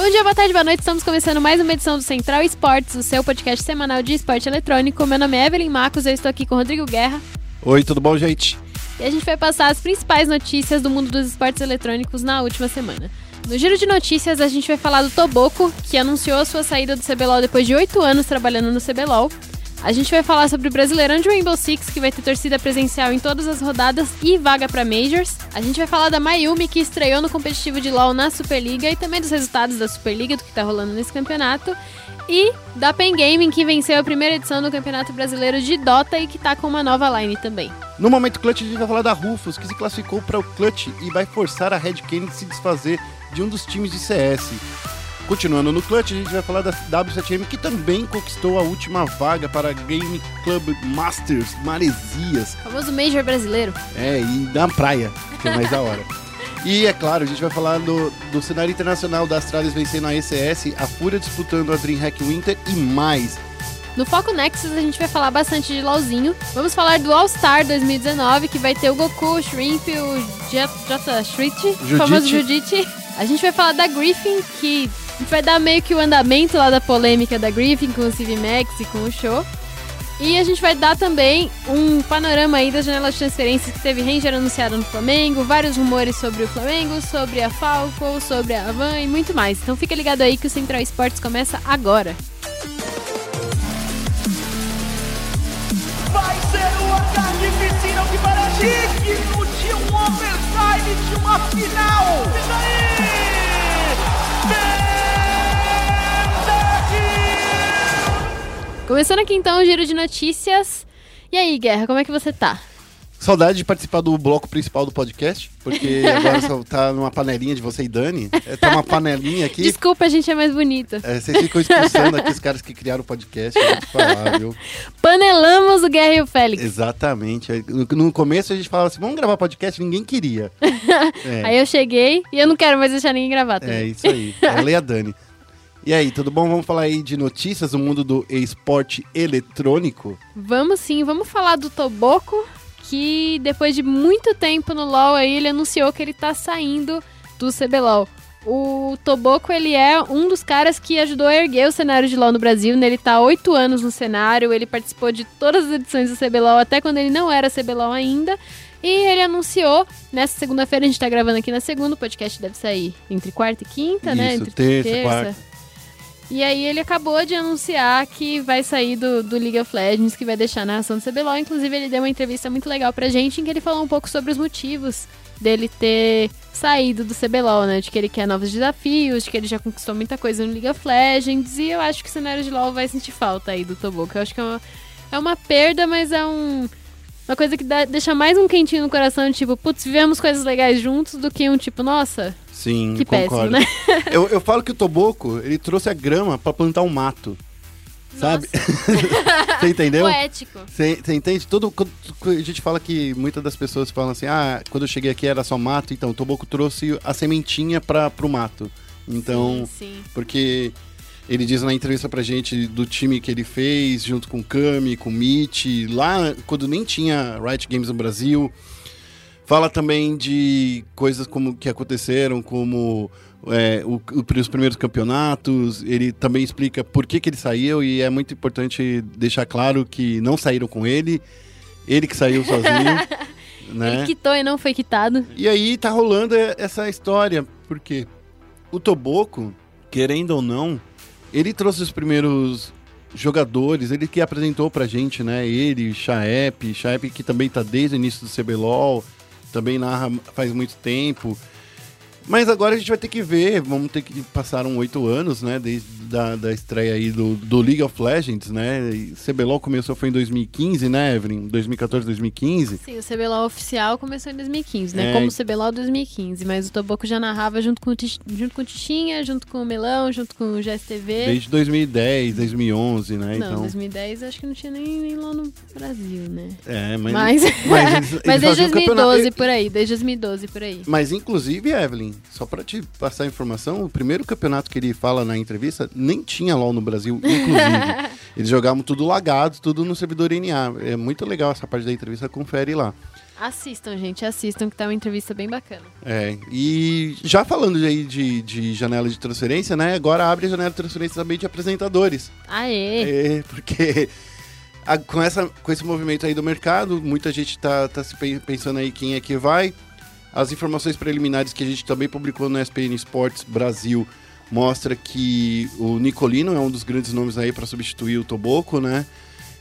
Bom dia, boa tarde, boa noite. Estamos começando mais uma edição do Central Esportes, o seu podcast semanal de esporte eletrônico. Meu nome é Evelyn Marcos, eu estou aqui com o Rodrigo Guerra. Oi, tudo bom, gente? E a gente vai passar as principais notícias do mundo dos esportes eletrônicos na última semana. No giro de notícias, a gente vai falar do Toboco, que anunciou a sua saída do CBLOL depois de oito anos trabalhando no CBLOL. A gente vai falar sobre o Brasileirão de Rainbow Six, que vai ter torcida presencial em todas as rodadas e vaga para Majors. A gente vai falar da Mayumi, que estreou no competitivo de LoL na Superliga e também dos resultados da Superliga, do que tá rolando nesse campeonato. E da Pen Gaming, que venceu a primeira edição do Campeonato Brasileiro de Dota e que tá com uma nova line também. No momento clutch, a gente vai falar da Rufus, que se classificou para o clutch e vai forçar a Red Canids a se desfazer de um dos times de CS. Continuando no clutch, a gente vai falar da W7M, que também conquistou a última vaga para Game Club Masters Maresias. O famoso Major brasileiro. É, e da praia, que é mais da hora. E é claro, a gente vai falar do, do cenário internacional da Astralis vencendo a ECS, a Fúria disputando a DreamHack Winter e mais. No Foco Nexus a gente vai falar bastante de LoLzinho. Vamos falar do All Star 2019, que vai ter o Goku, o Shrimp, o Jota Street, o famoso Judite. A gente vai falar da Griffin, que vai dar meio que o andamento lá da polêmica da Griffin com o CivMax e com o show. E a gente vai dar também um panorama aí das janelas de transferências que teve Ranger anunciado no Flamengo, vários rumores sobre o Flamengo, sobre a Falco, sobre a Avan e muito mais. Então fica ligado aí que o Central Esportes começa agora. Vai ser uma carnificina que para digno de um overtime de uma final. Isso aí! Começando aqui então o giro de notícias. E aí, Guerra, como é que você tá? Saudade de participar do bloco principal do podcast, porque agora só tá numa panelinha de você e Dani. É, tá uma panelinha aqui. Desculpa, a gente é mais bonita. É, vocês ficam expulsando aqui os caras que criaram o podcast, eu vou te falar, viu? Panelamos o Guerra e o Félix. Exatamente. No, começo a gente falava assim, vamos gravar podcast, ninguém queria. É. Aí eu cheguei e eu não quero mais deixar ninguém gravar também. É isso aí. Ela e a Dani. E aí, tudo bom? Vamos falar aí de notícias do mundo do esporte eletrônico? Vamos sim, vamos falar do Toboco, que depois de muito tempo no LoL aí, ele anunciou que ele tá saindo do CBLOL. O Toboco, ele é um dos caras que ajudou a erguer o cenário de LoL no Brasil, né? Ele tá há oito anos no cenário, ele participou de todas as edições do CBLOL, até quando ele não era CBLOL ainda. E ele anunciou, nessa segunda-feira, a gente tá gravando aqui na segunda, o podcast deve sair entre quarta e quinta, né? Isso, Entre terça, quarta. E aí ele acabou de anunciar que vai sair do, do League of Legends, que vai deixar a narração do CBLOL. Inclusive, ele deu uma entrevista muito legal pra gente, em que ele falou um pouco sobre os motivos dele ter saído do CBLOL, né? De que ele quer novos desafios, de que ele já conquistou muita coisa no League of Legends. E eu acho que o cenário de LoL vai sentir falta aí do Toboco. Eu acho que é uma, é uma perda, mas é um... Uma coisa que dá, deixa mais um quentinho no coração, tipo, putz, vivemos coisas legais juntos, do que um tipo, nossa, Sim, que péssimo, concordo. né? Eu, eu falo que o Toboco, ele trouxe a grama pra plantar um mato. Sabe? Você entendeu? Poético. Você você entende? Todo, quando a gente fala que muitas das pessoas falam assim, ah, quando eu cheguei aqui era só mato, então o Toboco trouxe a sementinha para pro mato. Então, Sim, sim. porque ele diz na entrevista pra gente do time que ele fez, junto com o Kami, com o Mitch, lá quando nem tinha Riot Games no Brasil. Fala também de coisas como que aconteceram, como é, o- o- os primeiros campeonatos. Ele também explica por que, que ele saiu e é muito importante deixar claro que não saíram com ele, ele que saiu sozinho. né? Ele quitou e não foi quitado. E aí tá rolando essa história, porque o Toboco, querendo ou não, ele trouxe os primeiros jogadores, ele que apresentou pra gente, né? Ele, Chaep, Chaep que também tá desde o início do CBLOL, também narra faz muito tempo. Mas agora a gente vai ter que ver, vamos ter que passar um oito anos, né? Desde da, da estreia aí do, do League of Legends, né? E CBLOL começou foi em 2015, né, Evelyn? 2014, 2015. Sim, o CBLOL oficial começou em 2015, né? É. Como o CBLOL 2015, mas o Toboco já narrava junto com, junto com o Tichinha, junto com o Melão, junto com o GSTV. Desde 2010, 2011, né? Não, então, 2010 acho que não tinha nem, nem lá no Brasil, né? é, mas, Mas, mas, eles, mas eles desde faziam 2012 campeonato- por aí, desde 2012 por aí. Mas inclusive, Evelyn, só pra te passar a informação, o primeiro campeonato que ele fala na entrevista nem tinha LoL no Brasil, inclusive. Eles jogavam tudo lagado, tudo no servidor NA. É muito legal essa parte da entrevista, confere lá. Assistam, gente, assistam, que tá uma entrevista bem bacana. É, e já falando aí de, de janela de transferência, né? Agora abre a janela de transferência também de apresentadores. Aê! É, porque a- com, essa, com esse movimento aí do mercado, muita gente tá, tá se pe- pensando aí quem é que vai. As informações preliminares que a gente também publicou no SPN Sports Brasil mostra que o Nicolino é um dos grandes nomes aí para substituir o Toboco, né?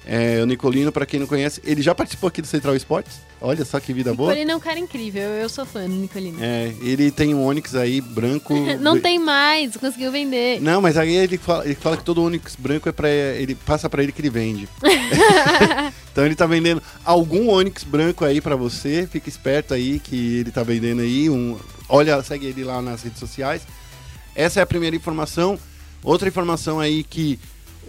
É, o Nicolino, para quem não conhece, ele já participou aqui do Central Esportes. Olha só que vida boa. Nicolino é um cara incrível, eu sou fã do Nicolino. É, ele tem um Onix aí branco. Não tem mais, conseguiu vender. Não, mas aí ele fala, ele fala que todo Onix branco é para ele passa pra ele que ele vende. então ele tá vendendo algum Onix branco aí pra você, fica esperto aí que ele tá vendendo aí um, olha, segue ele lá nas redes sociais. Essa é a primeira informação. Outra informação aí que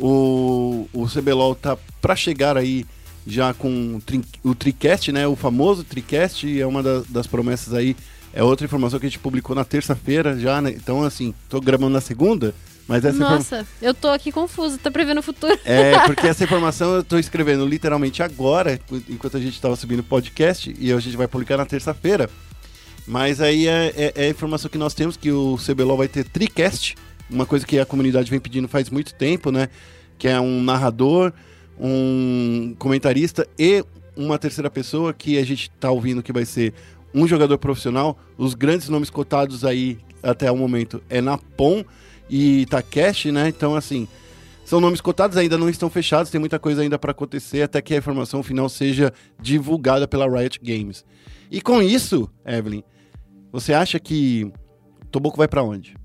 o, o CBLOL tá pra chegar aí já com o, TriCast, né? O famoso TriCast é uma da- das promessas aí. É outra informação que a gente publicou na terça-feira já, né? Então, assim, tô gravando na segunda, mas essa. Nossa, eu tô aqui confuso, tá prevendo o futuro. É, porque essa informação eu tô escrevendo literalmente agora, enquanto a gente tava subindo o podcast, e a gente vai publicar na terça-feira. Mas aí é, é- é a informação que nós temos, que o CBLOL vai ter TriCast, uma coisa que a comunidade vem pedindo faz muito tempo, né? Que é um narrador, um comentarista e uma terceira pessoa que a gente tá ouvindo que vai ser um jogador profissional. Os grandes nomes cotados aí até o momento é Napon e Takeshi, né? Então, assim, são nomes cotados, ainda não estão fechados, tem muita coisa ainda para acontecer até que a informação final seja divulgada pela Riot Games. E com isso, Evelyn, você acha que Toboco vai para onde?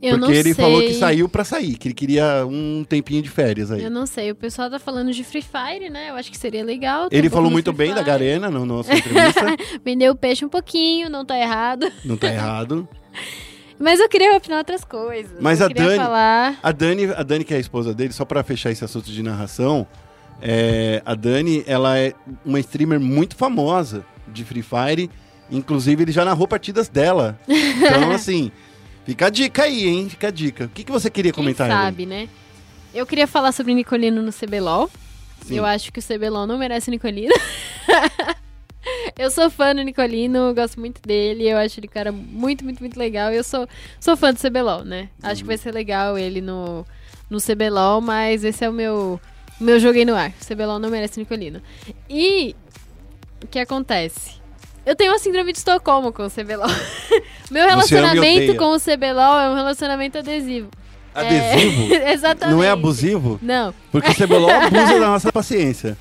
Eu Porque ele sei. falou que saiu para sair, que ele queria um tempinho de férias aí. Eu não sei, o pessoal tá falando de Free Fire, né? Eu acho que seria legal. Ele um falou muito bem da. Garena na nossa entrevista, Vendeu o peixe um pouquinho, não tá errado. não tá errado. Mas eu queria opinar outras coisas. Mas eu a Dani- falar. A Dani, a Dani, que é a esposa dele, só pra fechar esse assunto de narração, é, a Dani, ela é uma streamer muito famosa de Free Fire. Inclusive, ele já narrou partidas dela. Então, assim, fica a dica aí, hein? Fica a dica. O que, que você queria Quem comentar, Evelyn? sabe, né? Eu queria falar sobre Nicolino no CBLOL. Sim. Eu acho que o CBLOL não merece Nicolino. eu sou fã do Nicolino, gosto muito dele. Eu acho ele cara muito, muito, muito legal. Eu sou, sou fã do CBLOL, né? Acho que vai ser legal ele no, no CBLOL, mas esse é o meu, meu joguei no ar. O CBLOL não merece Nicolino. E o que acontece? Eu tenho uma síndrome de Estocolmo com o CBLOL. meu relacionamento com o CBLOL é um relacionamento adesivo. Adesivo? É, exatamente. Não é abusivo? Não, Porque o CBLOL abusa da nossa paciência.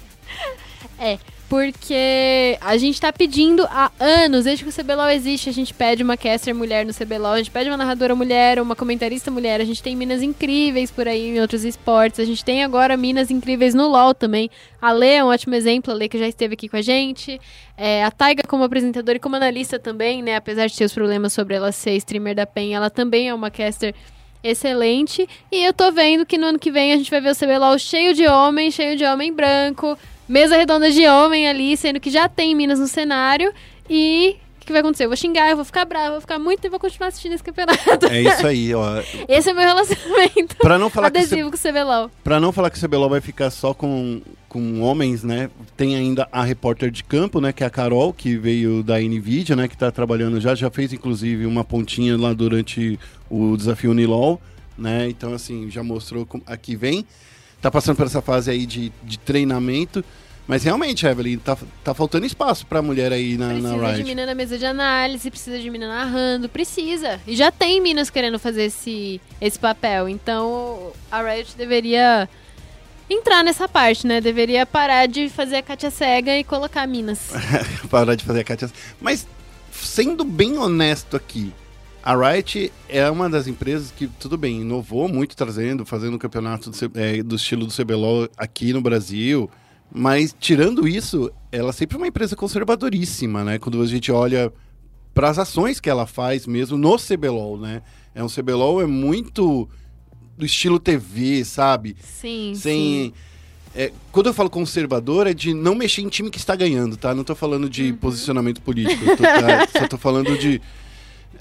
Porque a gente tá pedindo há anos, desde que o CBLOL existe, a gente pede uma caster mulher no CBLOL, a gente pede uma narradora mulher, uma comentarista mulher, a gente tem minas incríveis por aí em outros esportes, a gente tem agora minas incríveis no LoL também. A Lê é um ótimo exemplo, a Lê que já esteve aqui com a gente. É, a Taiga como apresentadora e como analista também, né? Apesar de ter os problemas sobre ela ser streamer da PEN, ela também é uma caster excelente. E eu tô vendo que no ano que vem a gente vai ver o CBLOL cheio de homem, cheio de homem branco, mesa redonda de homem ali, sendo que já tem Minas no cenário. E o que vai acontecer? Eu vou xingar, eu vou ficar brava, eu vou ficar muito e vou continuar assistindo esse campeonato. É isso aí, ó. Esse é o meu relacionamento Pra não falar que o C- adesivo com o CBLOL. Pra não falar que o CBLOL vai ficar só com, com homens, né? Tem ainda a repórter de campo, né? Que é a Carol, que veio da NVIDIA, né? Que tá trabalhando já, já fez inclusive uma pontinha lá durante o desafio Unilol, né? Então, assim, já mostrou como aqui vem. Tá passando por essa fase aí de, de treinamento. Mas realmente, Evelyn, tá, tá faltando espaço pra mulher aí na, na Precisa de mina na mesa de análise, precisa de mina narrando, precisa. E já tem minas querendo fazer esse, esse papel. Então a Riot deveria entrar nessa parte, né? Deveria parar de fazer a Katia cega e colocar minas. parar de fazer a Katia. Mas, sendo bem honesto aqui, a Riot é uma das empresas que, tudo bem, inovou muito trazendo, fazendo o campeonato do, é, do estilo do CBLOL aqui no Brasil. Mas, tirando isso, ela sempre é uma empresa conservadoríssima, né? Quando a gente olha para as ações que ela faz mesmo no CBLOL, né? É um CBLOL é muito do estilo TV, sabe? Sim, sim. sem. é, quando eu falo conservador, é de não mexer em time que está ganhando, tá? Não tô falando de Uhum. posicionamento político. tô- tá? Só tô falando de.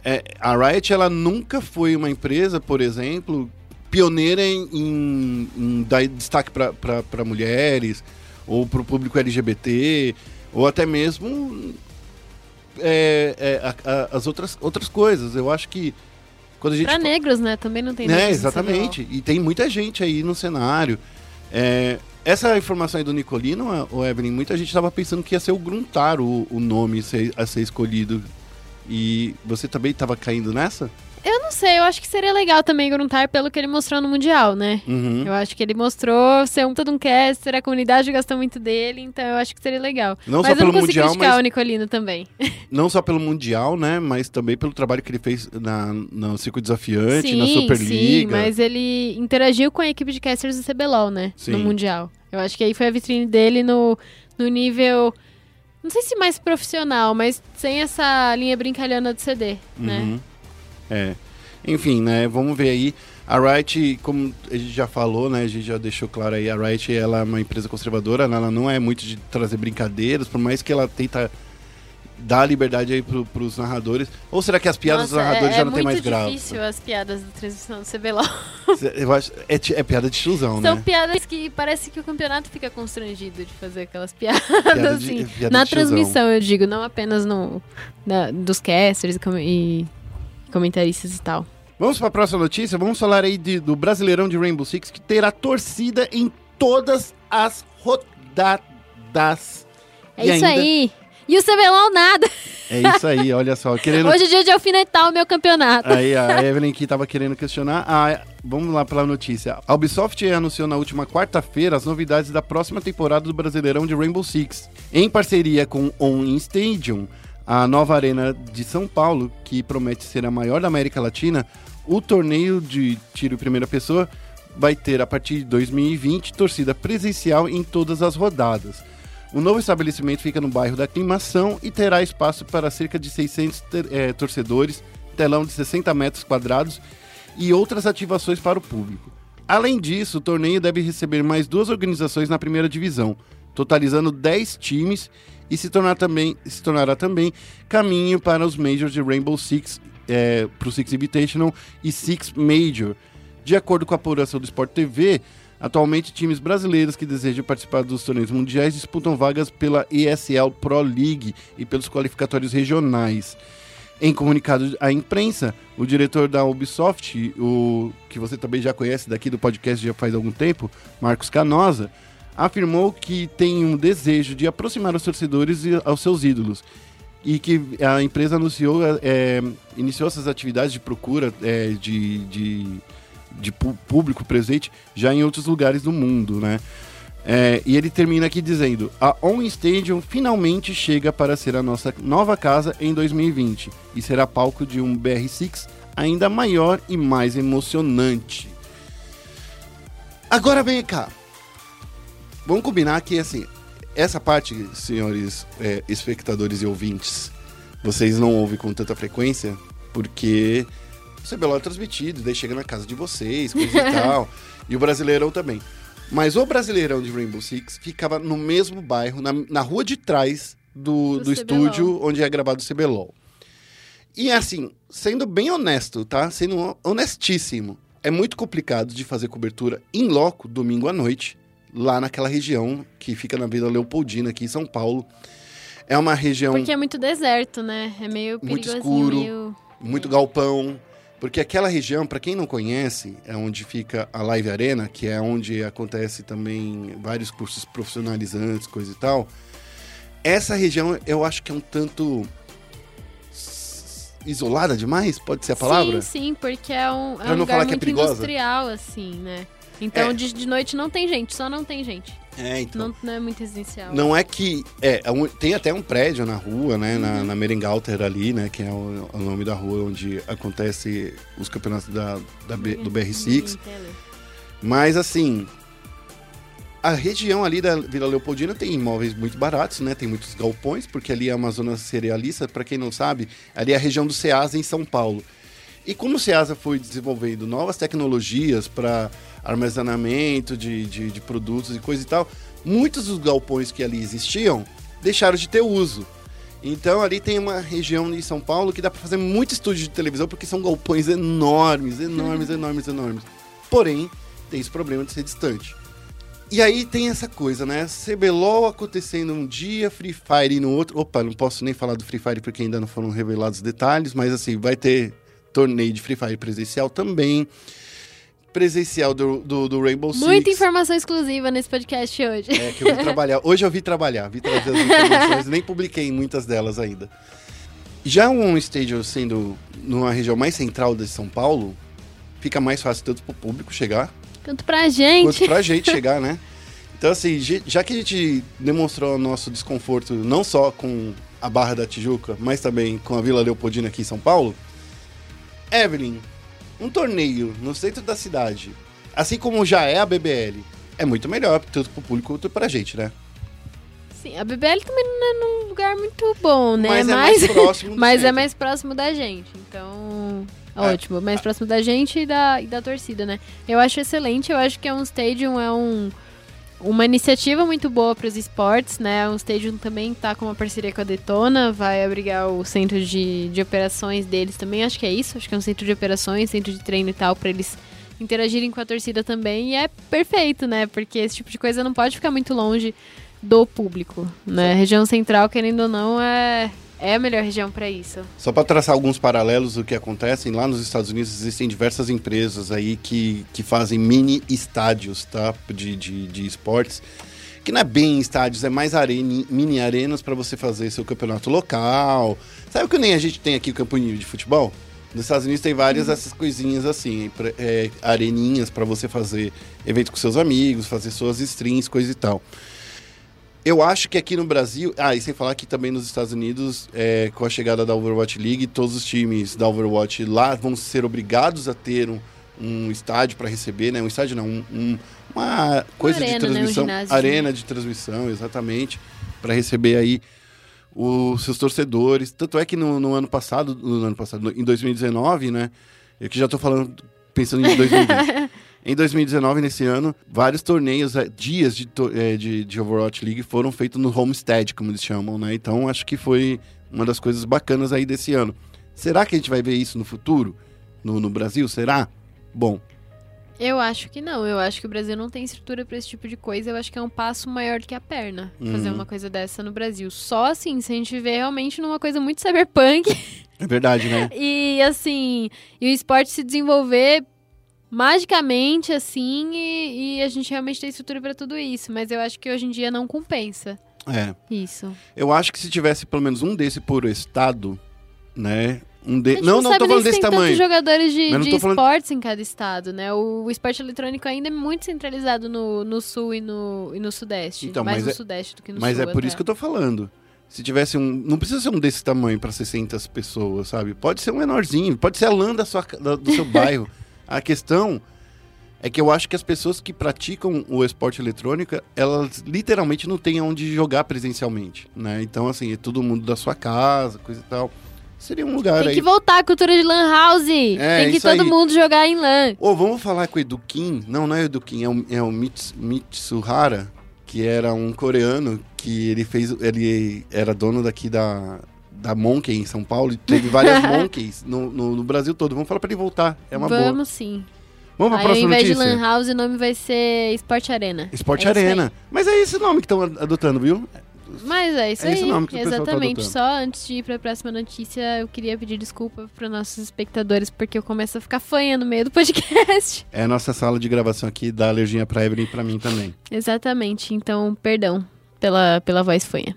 É, a Riot, ela nunca foi uma empresa, por exemplo, pioneira em, em- em dar destaque para mulheres, ou para o público LGBT, Ou até mesmo é, é, a- a- as outras, outras coisas. Eu acho que quando a gente Pra negros, né? Também não tem no exatamente. E tem muita gente aí no cenário. É, essa informação aí do Nicolino, o Evelyn, muita gente estava pensando que ia ser o Gruntar o, o nome a ser escolhido. E você também estava caindo nessa? Eu não sei, eu acho que seria legal também Gruntar pelo que ele mostrou no Mundial, né? Uhum. Eu acho que ele mostrou ser um todo um caster, a comunidade gostou muito dele, então eu acho que seria legal. Não mas só eu pelo não consigo Mundial, criticar mas o Nicolino também. não só pelo Mundial, né? Mas também pelo trabalho que ele fez na, no Circuito Desafiante, sim, na sim, Superliga. mas ele interagiu com a equipe de casters do CBLOL, né? Sim. No Mundial. Eu acho que aí foi a vitrine dele no, no nível... Não sei se mais profissional, mas sem essa linha brincalhona do CD, né? Uhum. É. Enfim, né? Vamos ver aí. A Riot, como a gente já falou, né? A gente já deixou claro aí, a Riot ela é uma empresa conservadora, né, ela não é muito de trazer brincadeiras, por mais que ela tenta dar liberdade aí pro, pros narradores. Ou será que as piadas dos Nossa, narradores é, já é não tem mais muito graça? difícil as piadas da transmissão do CBLOL. Eu acho, é, é piada de tiozão, São né? piadas que parece que o campeonato fica constrangido de fazer aquelas piadas, Piada de- assim. piada na transmissão, eu digo, não apenas no na- dos casters e, com- comentaristas e tal. Vamos para a próxima notícia. Vamos falar aí de- do Brasileirão de Rainbow Six que terá torcida em todas as rodadas. É E isso aí. E o CBLOL nada. É isso aí, olha só. Querendo Hoje é dia de alfinetar o meu campeonato. Aí a Evelyn que estava querendo questionar. Ah, vamos lá pela notícia. A Ubisoft anunciou na última quarta-feira as novidades da próxima temporada do Brasileirão de Rainbow Six. Em parceria com On Stadium, a nova arena de São Paulo, que promete ser a maior da América Latina, o torneio de tiro em primeira pessoa vai ter, a partir de 2020, torcida presencial em todas as rodadas. O novo estabelecimento fica no bairro da Aclimação e terá espaço para cerca de 600 ter- eh, torcedores, telão de 60 metros quadrados e outras ativações para o público. Além disso, o torneio deve receber mais duas organizações na primeira divisão, totalizando 10 times e se, tornar também, se tornará também caminho para os Majors de Rainbow Six, eh, para o Six Invitational e Six Major. De acordo com a apuração do Sport TV, atualmente times brasileiros que desejam participar dos torneios mundiais disputam vagas pela ESL Pro League e pelos qualificatórios regionais. Em comunicado à imprensa, o diretor da Ubisoft, o que você também já conhece daqui do podcast já faz algum tempo, Marcos Canosa, afirmou que tem um desejo de aproximar os torcedores aos seus ídolos e que a empresa anunciou, é, iniciou essas atividades de procura é, de, de, de público presente já em outros lugares do mundo, né? É, e ele termina aqui dizendo: A On Stadium finalmente chega para ser a nossa nova casa em 2020 e será palco de um BR6 ainda maior e mais emocionante. Agora vem cá. Vamos combinar que assim, essa parte, senhores é, espectadores e ouvintes, vocês não ouvem com tanta frequência porque o CBLOL é transmitido, daí chega na casa de vocês, coisa e tal. E o Brasileirão também. Mas o Brasileirão de Rainbow Six ficava no mesmo bairro, na, na rua de trás do, Do do estúdio onde é gravado o CBLOL. E assim, sendo bem honesto, tá? Sendo honestíssimo, é muito complicado de fazer cobertura em loco domingo à noite, lá naquela região que fica na Vila Leopoldina, aqui em São Paulo. É uma região Porque é muito deserto, né? É meio Muito perigosinho, escuro. meio... muito galpão. Porque aquela região, para quem não conhece, é onde fica a Live Arena, que é onde acontece também vários cursos profissionalizantes, coisa e tal. Essa região eu acho que é um tanto isolada demais, pode ser a palavra? Sim, sim, porque é um, é um lugar é muito perigosa? industrial, assim, né? Então É. de, de noite não tem gente, só não tem gente. É, então. Não, não é muito residencial. Não é que. É, é um- tem até um prédio na rua, né? Na, Uhum. na Merengalter ali, né? Que é o, o nome da rua onde acontece os campeonatos da, da B- do BR6. Entendeu? Mas assim, a região ali da Vila Leopoldina tem imóveis muito baratos, né? Tem muitos galpões, porque ali é uma zona cerealista, para quem não sabe, ali é a região do Ceasa em São Paulo. E como o Ceasa foi desenvolvendo novas tecnologias para armazenamento de, de, de produtos e coisa e tal, muitos dos galpões que ali existiam deixaram de ter uso. Então ali tem uma região em São Paulo que dá para fazer muito estúdio de televisão porque são galpões enormes, enormes, enormes, enormes. Porém, tem esse problema de ser distante. E aí tem essa coisa, né? CBLOL acontecendo um dia, Free Fire no outro. Opa, não posso nem falar do Free Fire porque ainda não foram revelados detalhes, mas assim, vai ter torneio de Free Fire presencial também. Presencial do, do, do Rainbow Six. Muita informação exclusiva nesse podcast hoje. É, que eu vi trabalhar. Hoje eu vi trabalhar, vi trazer as informações, nem publiquei muitas delas ainda. Já um estádio sendo numa região mais central de São Paulo, fica mais fácil tanto pro público chegar, Quanto pra gente. quanto pra gente chegar, né? Então, assim, já que a gente demonstrou o nosso desconforto não só com a Barra da Tijuca, mas também com a Vila Leopoldina aqui em São Paulo, Evelyn, um torneio no centro da cidade, assim como já é a BBL, é muito melhor, tanto pro público quanto pra gente, né? Sim, a BBL também não é num lugar muito bom, né? Mas é mais próximo Mas é mais próximo da gente. Então, É. ótimo. Mais próximo da gente e da, e da torcida, né? Eu acho excelente. Eu acho que é um stadium, é um, uma iniciativa muito boa para os esportes, né? Um stadium também tá com uma parceria com a Detona, vai abrigar o centro de, de operações deles também. Acho que é isso. Acho que é um centro de operações, centro de treino e tal, para eles interagirem com a torcida também. E é perfeito, né? Porque esse tipo de coisa não pode ficar muito longe do público, né? Região central, querendo ou não, é, é a melhor região para isso. Só para traçar alguns paralelos do que acontecem, lá nos Estados Unidos existem diversas empresas aí que, que fazem mini estádios, tá? De, de, de esportes. Que não é bem estádios, é mais arene, mini arenas para você fazer seu campeonato local. Sabe o que nem a gente tem aqui o campeonato de futebol? Nos Estados Unidos tem várias dessas coisinhas assim, é, areninhas para você fazer evento com seus amigos, fazer suas streams, coisa e tal. Eu acho que aqui no Brasil. Ah, e sem falar que também nos Estados Unidos, é, com a chegada da Overwatch League, todos os times da Overwatch lá vão ser obrigados a ter um, um estádio para receber, né? Um estádio não, um- um- uma coisa arena, de né? Um transmissão. ginásio. arena de transmissão, exatamente. Para receber aí os seus torcedores. Tanto é que no, no ano passado, no ano passado, no- em 2019, né? Eu que já tô falando, pensando em 2020. Em 2019, nesse ano, vários torneios, eh, dias de, eh, de, de Overwatch League foram feitos no Homestead, como eles chamam, né? Então, acho que foi uma das coisas bacanas aí desse ano. Será que a gente vai ver isso no futuro? No, no Brasil? Será? Bom, Eu acho que não. Eu acho que o Brasil não tem estrutura pra esse tipo de coisa. Eu acho que é um passo maior do que a perna fazer Uhum. uma coisa dessa no Brasil. Só assim, se a gente vê realmente numa coisa muito cyberpunk é verdade, né? e assim, e o esporte se desenvolver magicamente assim e, e a gente realmente tem estrutura pra tudo isso. Mas eu acho que hoje em dia não compensa É. isso. Eu acho que se tivesse pelo menos um desse por estado, né? Um de... Não, não, sabe tô falando se desse tem tamanho. jogadores de, Mas não de falando- esportes em cada estado, né? O, o esporte eletrônico ainda é muito centralizado no, no sul e no, e no sudeste. Então, mais mas no é- sudeste do que no Mas sul. é por até. isso que eu tô falando. Se tivesse um. Não precisa ser um desse tamanho para 600 pessoas, sabe? Pode ser um menorzinho, pode ser a lã da sua, da- do seu bairro. A questão é que eu acho que as pessoas que praticam o esporte eletrônico, elas literalmente não têm onde jogar presencialmente, né? Então, assim, é todo mundo da sua casa, coisa e tal. Seria um lugar Tem aí. que voltar a cultura de lan house. É, Tem que todo aí. mundo jogar em lan. Ô, vamos falar com o Edukin? Não, não é o Edukin, é o, é o Mits, Mitsuhara, que era um coreano que ele fez. Ele era dono daqui da, da Monkey em São Paulo e teve várias Monkeys no, no, no Brasil todo. Vamos falar pra ele voltar. É uma Vamos boa. sim. Vamos pra Aí, ao próxima invés notícia? de lan house, o nome vai ser Sport Arena. Esporte É. Arena. Mas é esse nome que estão adotando, viu? Mas é isso É aí. esse nome que o pessoal tá Exatamente. adotando. Só antes de ir pra próxima notícia, eu queria pedir desculpa para nossos espectadores, porque eu começo a ficar fanha no meio do podcast. É a nossa sala de gravação aqui da alergia pra Evelyn e pra mim também. Exatamente. Então, perdão pela, pela voz fanha.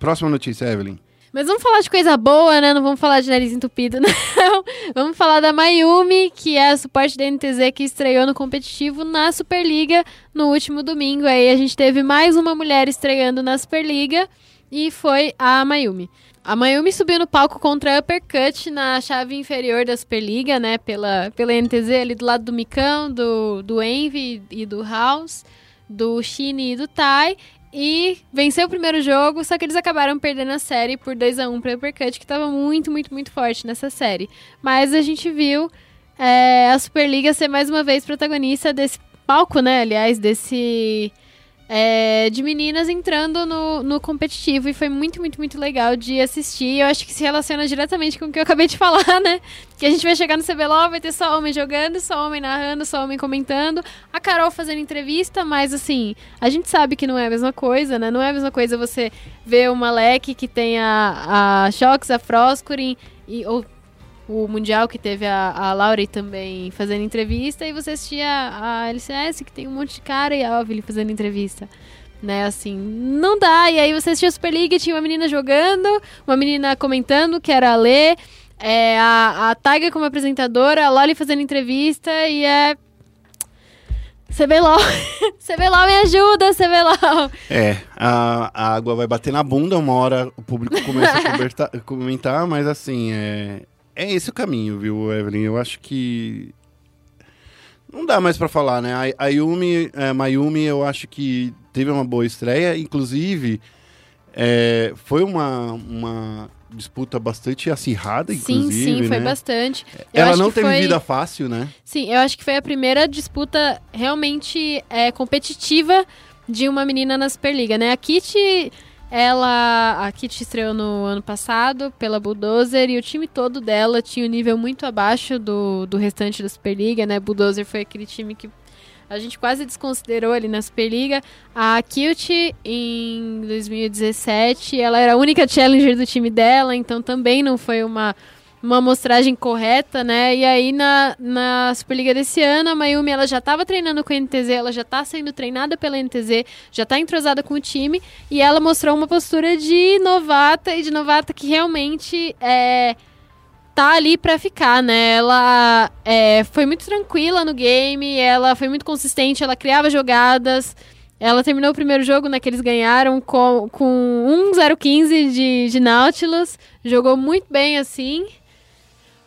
Próxima notícia, Evelyn. Mas vamos falar de coisa boa, né? Não vamos falar de nariz entupido, não. Vamos falar da Mayumi, que é a suporte da NTZ que estreou no competitivo na Superliga no último domingo. Aí a gente teve mais uma mulher estreando na Superliga e foi a Mayumi. A Mayumi subiu no palco contra a Uppercut na chave inferior da Superliga, né? Pela, pela NTZ, ali do lado do Micão, do, do Envy e do House, do Shine e do Tai. E venceu o primeiro jogo, só que eles acabaram perdendo a série por 2 a 1 para Uppercut, que estava muito, muito, muito forte nessa série. Mas a gente viu é, a Superliga ser mais uma vez protagonista desse palco, né? Aliás, desse é, de meninas entrando no, no competitivo e foi muito, muito, muito legal de assistir. Eu acho que se relaciona diretamente com o que eu acabei de falar, né? Que a gente vai chegar no CBLOL, vai ter só homem jogando, só homem narrando, só homem comentando. A Carol fazendo entrevista, mas assim, a gente sabe que não é a mesma coisa, né? Não é a mesma coisa você ver uma leque que tem a, a Shox, a Froscurin, e, ou o Mundial, que teve a, a Laurie também fazendo entrevista, e você assistia a LCS, que tem um monte de cara, e a Ovili fazendo entrevista. Né, assim, não dá. E aí você assistia a Super League, tinha uma menina jogando, uma menina comentando, que era a Lê, é, a, a Taiga como apresentadora, a Loli fazendo entrevista, e é CBLOL. CBLOL me ajuda, CBLOL. É, a, a, água vai bater na bunda, uma hora o público começa a comentar, mas assim, é, é esse o caminho, viu, Evelyn? Eu acho que não dá mais para falar, né? A, Yumi, é, Mayumi, eu acho que teve uma boa estreia, inclusive é, foi uma, uma disputa bastante acirrada, inclusive. Sim, sim, foi né? bastante. Eu Ela não teve foi... vida fácil, né? Sim, eu acho que foi a primeira disputa realmente é, competitiva de uma menina na Superliga, né? A Kitty ela, a Kit estreou no ano passado pela Bulldozer e o time todo dela tinha um nível muito abaixo do, do restante da Superliga, né? Bulldozer foi aquele time que a gente quase desconsiderou ali na Superliga. A Kilt, em 2017, ela era a única challenger do time dela, então também não foi uma uma amostragem correta, né? E aí na, na Superliga desse ano, a Mayumi ela já estava treinando com a NTZ, ela já está sendo treinada pela NTZ, já está entrosada com o time e ela mostrou uma postura de novata e de novata que realmente é tá ali para ficar, né? Ela é, foi muito tranquila no game, ela foi muito consistente, ela criava jogadas. Ela terminou o primeiro jogo, né, que eles ganharam com, com 1-0-15 de, de Nautilus. Jogou muito bem, assim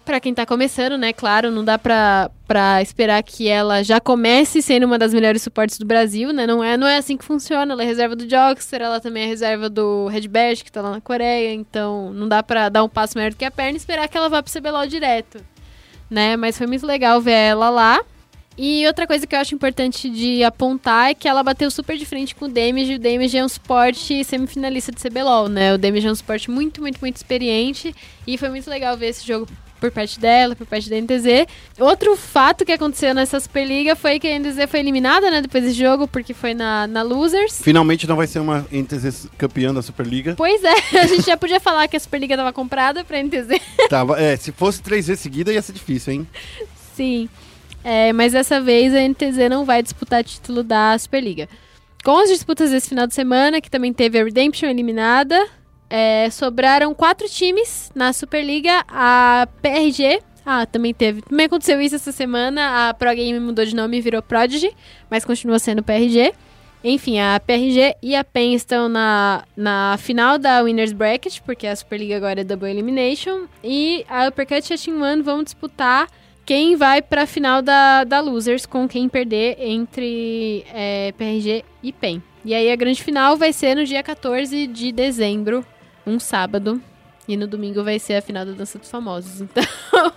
para quem tá começando, né? Claro, não dá pra, pra esperar que ela já comece sendo uma das melhores suportes do Brasil, né? Não é, não é assim que funciona. Ela é reserva do Jogster, ela também é reserva do Red Bash, que tá lá na Coreia. Então, não dá pra dar um passo maior do que a perna e esperar que ela vá pro CBLOL direto, né? Mas foi muito legal ver ela lá. E outra coisa que eu acho importante de apontar é que ela bateu super de frente com o Damage. O Damage é um suporte semifinalista de CBLOL, né? O Damage é um suporte muito, muito, muito experiente. E foi muito legal ver esse jogo por parte dela, por parte da NTZ. Outro fato que aconteceu nessa Superliga foi que a NTZ foi eliminada, né, depois desse jogo, porque foi na, na Losers. Finalmente não vai ser uma NTZ campeã da Superliga. Pois é, a gente já podia falar que a Superliga estava comprada pra NTZ. Tava, é, se fosse três vezes seguida ia ser difícil, hein? Sim. É, mas dessa vez a NTZ não vai disputar título da Superliga. Com as disputas desse final de semana, que também teve a Redemption eliminada, é, sobraram quatro times na Superliga. A PRG. Ah, também teve. Também aconteceu isso essa semana. A Pro Game mudou de nome e virou Prodigy, mas continua sendo PRG. Enfim, a PRG e a PEN estão na, na final da Winners Bracket, porque a Superliga agora é Double Elimination. E a Uppercut e a Team One vão disputar quem vai para a final da, da Losers com quem perder entre é, PRG e PEN. E aí a grande final vai ser no dia 14 de dezembro, um sábado. E no domingo vai ser a final da Dança dos Famosos. Então.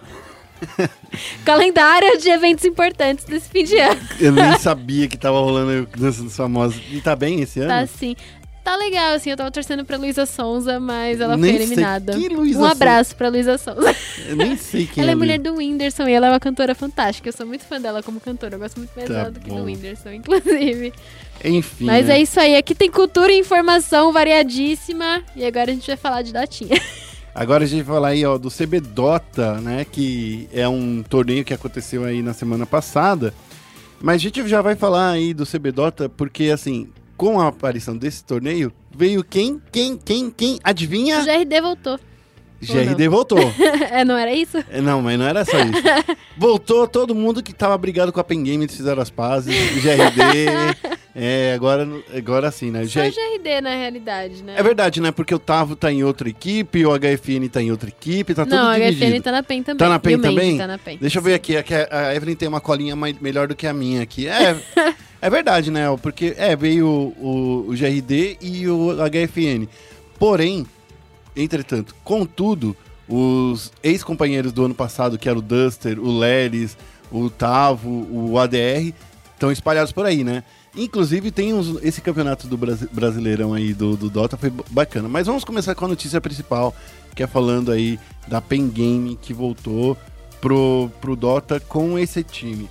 Calendário de eventos importantes desse fim de ano. Eu nem sabia que tava rolando a Dança dos Famosos. E tá bem esse ano? Tá sim. Tá legal, assim, eu tava torcendo pra Luísa Sonza, mas ela nem foi eliminada. Sei que Luísa um abraço Sonza. pra Luísa Sonza. Eu nem sei quem ela é. Ela é mulher do Whindersson e ela é uma cantora fantástica. Eu sou muito fã dela como cantora. Eu gosto muito mais tá dela do que do Whindersson, inclusive. Enfim. Mas né? é isso aí. Aqui tem cultura e informação variadíssima. E agora a gente vai falar de datinha. Agora a gente vai falar aí, ó, do CB Dota, né? Que é um torneio que aconteceu aí na semana passada. Mas a gente já vai falar aí do CB Dota porque, assim, com a aparição desse torneio, veio quem? Quem? Quem? Quem? Adivinha? O GRD voltou. GRD voltou. é, não era isso? É, não, mas não era só isso. Voltou todo mundo que tava brigado com a Pen Game, eles fizeram as pazes. GRD. É, agora, agora sim, né? Só G... GRD na realidade, né? É verdade, né? Porque o Tavo tá em outra equipe, o HFN tá em outra equipe, tá tudo não, dividido. Não, o HFN tá na PEN também. Tá na PEN também? Tá na PEN. Deixa eu ver aqui, aqui a Evelyn tem uma colinha mais, melhor do que a minha aqui. É... É verdade, né? Porque é, veio o, o, o GRD e o HFN. Porém, entretanto, contudo, os ex-companheiros do ano passado, que eram o Duster, o Leris, o Tavo, o ADR, estão espalhados por aí, né? Inclusive, tem uns, esse campeonato do Brasi- Brasileirão aí do, do Dota foi bacana. Mas vamos começar com a notícia principal, que é falando aí da Pen Game que voltou pro, pro Dota com esse time.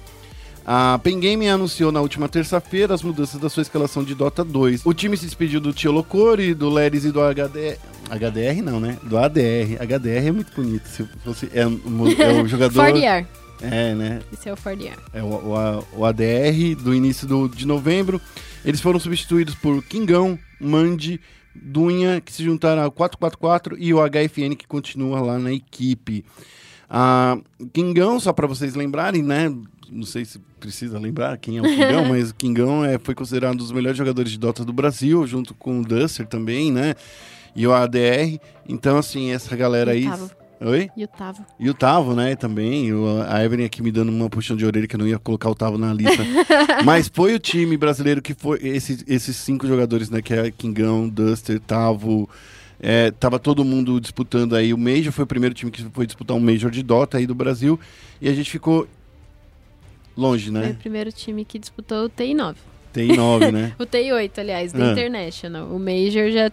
A Pen Game anunciou na última terça-feira as mudanças da sua escalação de Dota 2. O time se despediu do Tio Locore, do Leris e do HDR. HDR não, né? Do ADR. HDR é muito bonito. Se fosse, é, é o jogador. É, né? Esse é o For the Year. É o, o, o ADR do início do, de novembro. Eles foram substituídos por Kingão, Mandi, Dunha, que se juntaram ao 444 e o HFN que continua lá na equipe. A Kingão, só para vocês lembrarem, né? Não sei se precisa lembrar quem é o Kingão, mas o Kingão é, foi considerado um dos melhores jogadores de Dota do Brasil, junto com o Duster também, né? E o ADR. Então, assim, essa galera aí. Oi? E o Tavo. E o Tavo, né, também. A Evelyn aqui me dando uma puxão de orelha que eu não ia colocar o Tavo na lista. Mas foi o time brasileiro que foi. Esses, esses cinco jogadores, né? Que é Kingão, Duster, Tavo. É, tava todo mundo disputando aí o Major. Foi o primeiro time que foi disputar um Major de Dota aí do Brasil. E a gente ficou longe, Foi o né? primeiro time que disputou o TI-9. Tem nove, né? O TI-8, aliás, da Ah. International. O Major já...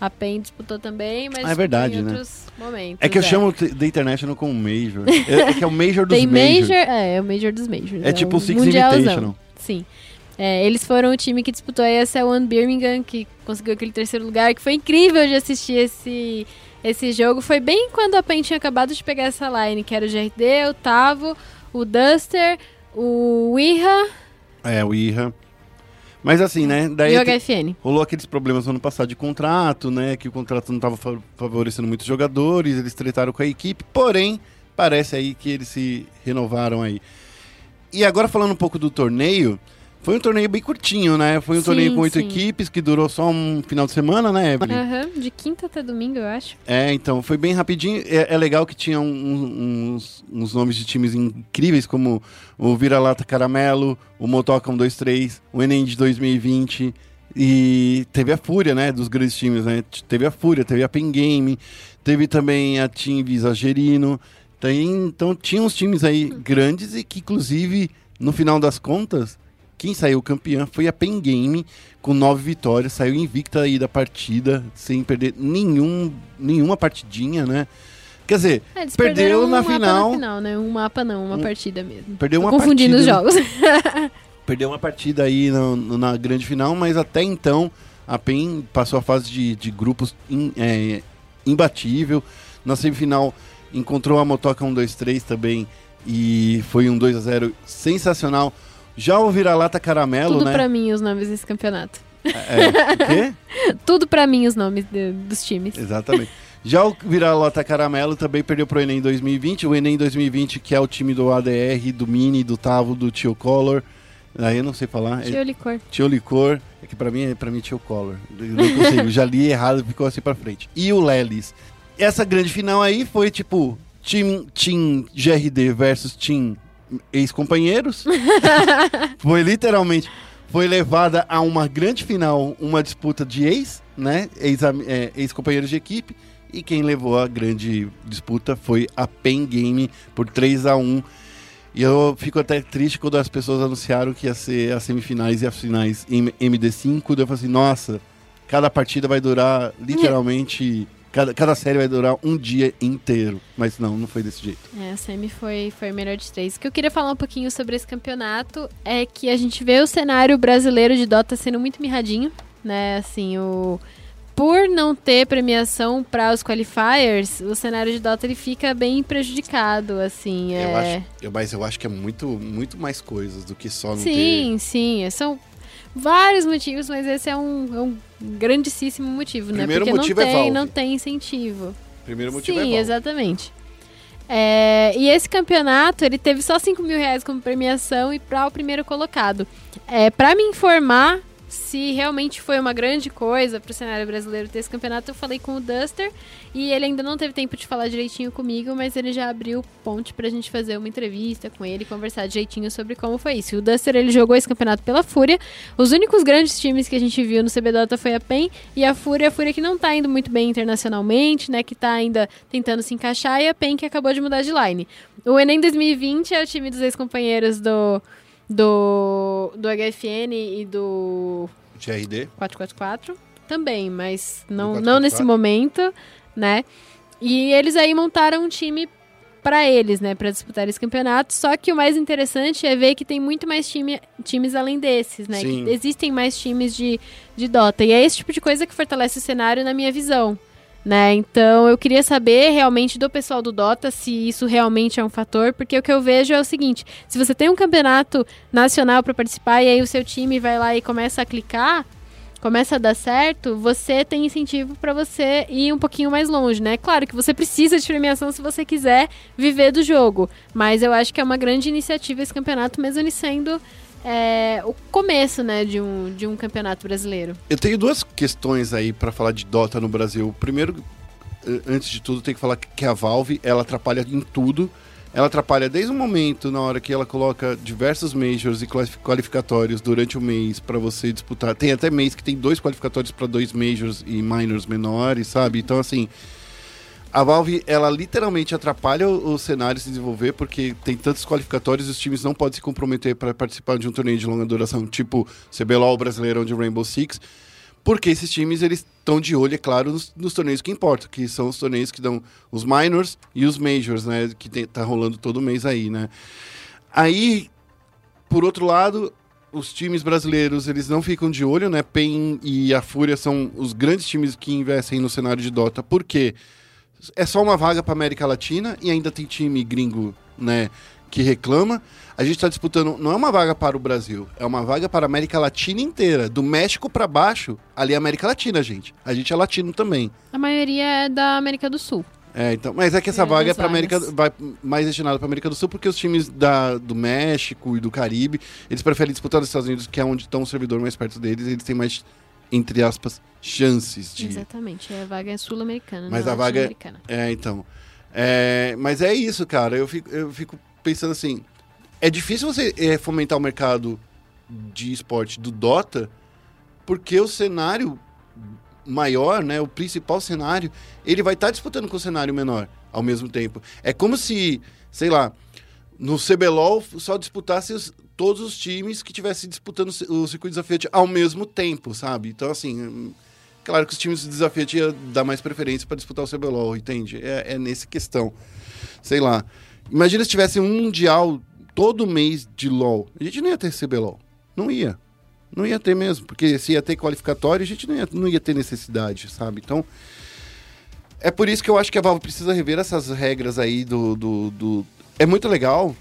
A PEN disputou também, mas Ah, é verdade, em né? outros momentos. É que eu chamo The International como Major. É, é que é o Major dos Tem Majors. Major, é, é o Major dos Majors. É tipo o Six mundialzão. Invitational. Sim. É, eles foram o time que disputou a ESL1 Birmingham, que conseguiu aquele terceiro lugar, que foi incrível de assistir esse, esse jogo. Foi bem quando a PEN tinha acabado de pegar essa line, que era o GRD, o Tavo, o Duster, o Iha É, o Irra. Mas assim, né? Daí e o HFN. Rolou aqueles problemas no ano passado de contrato, né? Que o contrato não estava favorecendo muitos jogadores, eles tretaram com a equipe, porém, parece aí que eles se renovaram aí. E agora falando um pouco do torneio, foi um torneio bem curtinho, né? Foi um Sim, torneio com oito equipes que durou só um final de semana, né, Evelyn? Aham, de quinta até domingo, eu acho. É, então, foi bem rapidinho. É, é legal que tinha um- uns, uns nomes de times incríveis, como o Vira-Lata Caramelo, o Motoca 123, o Enem de 2020. E teve a Fúria, né, dos grandes times, né? Teve a Fúria, teve a Pen Game, teve também a Team Visa Gerino. Tem, então tinha uns times aí grandes e que, inclusive, no final das contas, quem saiu campeã foi a Pen Game, com nove vitórias, saiu invicta aí da partida, sem perder nenhum, nenhuma partidinha, né? Quer dizer, É, eles Perdeu um na final. na final, né? Um mapa não, uma Um- partida mesmo. perdeu Tô uma confundindo partida, os jogos. Perdeu uma partida aí no- no- na grande final, mas até então a PEN passou a fase de, de grupos in- é, imbatível. Na semifinal encontrou a Motoca 1-2-3 também e foi um 2 a 0 sensacional. Já o Vira-Lata Caramelo, Tudo né? pra mim os nomes desse campeonato. É, o quê? Tudo pra mim os nomes de- dos times. Exatamente. Já o Vira-Lata Caramelo também perdeu pro Enem 2020. O Enem 2020, que é o time do ADR, do Mini, do Tavo, do Tio Collor. Aí eu não sei falar. Tio Licor. Tio Licor, é que pra mim é pra mim Tio Collor. Eu não consigo, já li errado, ficou assim pra frente. E o Lelis. Essa grande final aí foi tipo Team, team GRD versus Team ex-companheiros. foi literalmente foi levada a uma grande final, uma disputa de ex, né? Ex- é, Ex-companheiros de equipe. E quem levou a grande disputa foi a Pen Game por 3 a 1 e eu fico até triste quando as pessoas anunciaram que ia ser as semifinais e as finais em MD5. Daí eu falei assim, nossa, cada partida vai durar literalmente. Cada, cada série vai durar um dia inteiro. Mas não, não foi desse jeito. É, a Semi foi, foi a melhor de três. O que eu queria falar um pouquinho sobre esse campeonato é que a gente vê o cenário brasileiro de Dota sendo muito mirradinho, né? Assim, o... Por não ter premiação para os qualifiers, o cenário de Dota ele fica bem prejudicado, assim. Eu é... acho, eu, mas eu acho que é muito, muito mais coisas do que só não Sim, sim. São vários motivos, mas esse é um, é um grandíssimo motivo, né? Primeiro Porque motivo não é tem, Valve. não tem incentivo. Primeiro motivo Sim, é Valve. exatamente. É, e esse campeonato, ele teve só 5 mil reais como premiação e para o primeiro colocado. É, para me informar se realmente foi uma grande coisa para o cenário brasileiro ter esse campeonato, eu falei com o Duster e ele ainda não teve tempo de falar direitinho comigo, mas ele já abriu ponte pra gente fazer uma entrevista com ele, conversar direitinho sobre como foi isso. O Duster, ele jogou esse campeonato pela Fúria. Os únicos grandes times que a gente viu no CB Dota foi a PEN e a Fúria, a Fúria que não tá indo muito bem internacionalmente, né, que tá ainda tentando se encaixar, e a PEN que acabou de mudar de line. O Enem 2020 é o time dos ex-companheiros do do, do HFN e do GRD. 444 também, mas não, não nesse 444. momento, né? E eles aí montaram um time para eles, né, para disputar esse campeonato. Só que o mais interessante é ver que tem muito mais time, times além desses, né? Existem mais times de, de Dota. E é esse tipo de coisa que fortalece o cenário na minha visão. Né? Então eu queria saber realmente do pessoal do Dota se isso realmente é um fator, porque o que eu vejo é o seguinte: se você tem um campeonato nacional para participar e aí o seu time vai lá e começa a clicar, começa a dar certo, você tem incentivo para você ir um pouquinho mais longe, né? Claro que você precisa de premiação se você quiser viver do jogo, mas eu acho que é uma grande iniciativa esse campeonato, mesmo ele sendo é, o começo, né, de um, de um campeonato brasileiro. Eu tenho duas questões aí pra falar de Dota no Brasil. Primeiro, eh, antes de tudo, tem que falar que a Valve, ela atrapalha em tudo. Ela atrapalha desde o momento, na hora que ela coloca diversos majors e quali- qualificatórios durante o mês pra você disputar. Tem até mês que tem dois qualificatórios pra dois majors e minors menores, sabe? Então, assim, a Valve, ela literalmente atrapalha o, o cenário se desenvolver porque tem tantos qualificatórios e os times não podem se comprometer para participar de um torneio de longa duração, tipo CBLOL, Brasileirão de Rainbow Six, porque esses times eles estão de olho, é claro, nos, nos torneios que importam, que são os torneios que dão os minors e os majors, né, que tem, tá rolando todo mês aí, né. Aí, por outro lado, os times brasileiros, eles não ficam de olho, né? PEN e a Fúria são os grandes times que investem no cenário de Dota. Por quê? É só uma vaga para América Latina e ainda tem time gringo, né, que reclama. A gente está disputando, não é uma vaga para o Brasil, é uma vaga para a América Latina inteira, do México para baixo, ali é América Latina, gente. A gente é latino também. A maioria é da América do Sul. É, então, mas é que essa É, vaga é para América, vai mais destinada para América do Sul, porque os times da, do México e do Caribe, eles preferem disputar nos Estados Unidos, que é onde está um servidor mais perto deles, eles têm mais, entre aspas, chances de. Exatamente, a vaga é sul-americana, Mas a vaga é-. É, então. É, mas é isso, cara. Eu fico, eu fico pensando assim. É difícil você é, fomentar o mercado de esporte do Dota, porque o cenário maior, né, o principal cenário, ele vai estar disputando com o cenário menor ao mesmo tempo. É como se, sei lá, no CBLOL só disputasse os- todos os times que estivessem disputando o ci- o circuito desafiante ao mesmo tempo, sabe? Então, assim, hum, claro que os times de desafiante ia dar mais preferência para disputar o CBLOL, entende? É, é nessa questão. Sei lá. Imagina se tivesse um mundial todo mês de LOL. A gente não ia ter CBLOL. Não ia. Não ia ter mesmo, porque se ia ter qualificatório, a gente não ia, não ia ter necessidade, sabe? Então, é por isso que eu acho que a Valve precisa rever essas regras aí do... do, do... É muito legal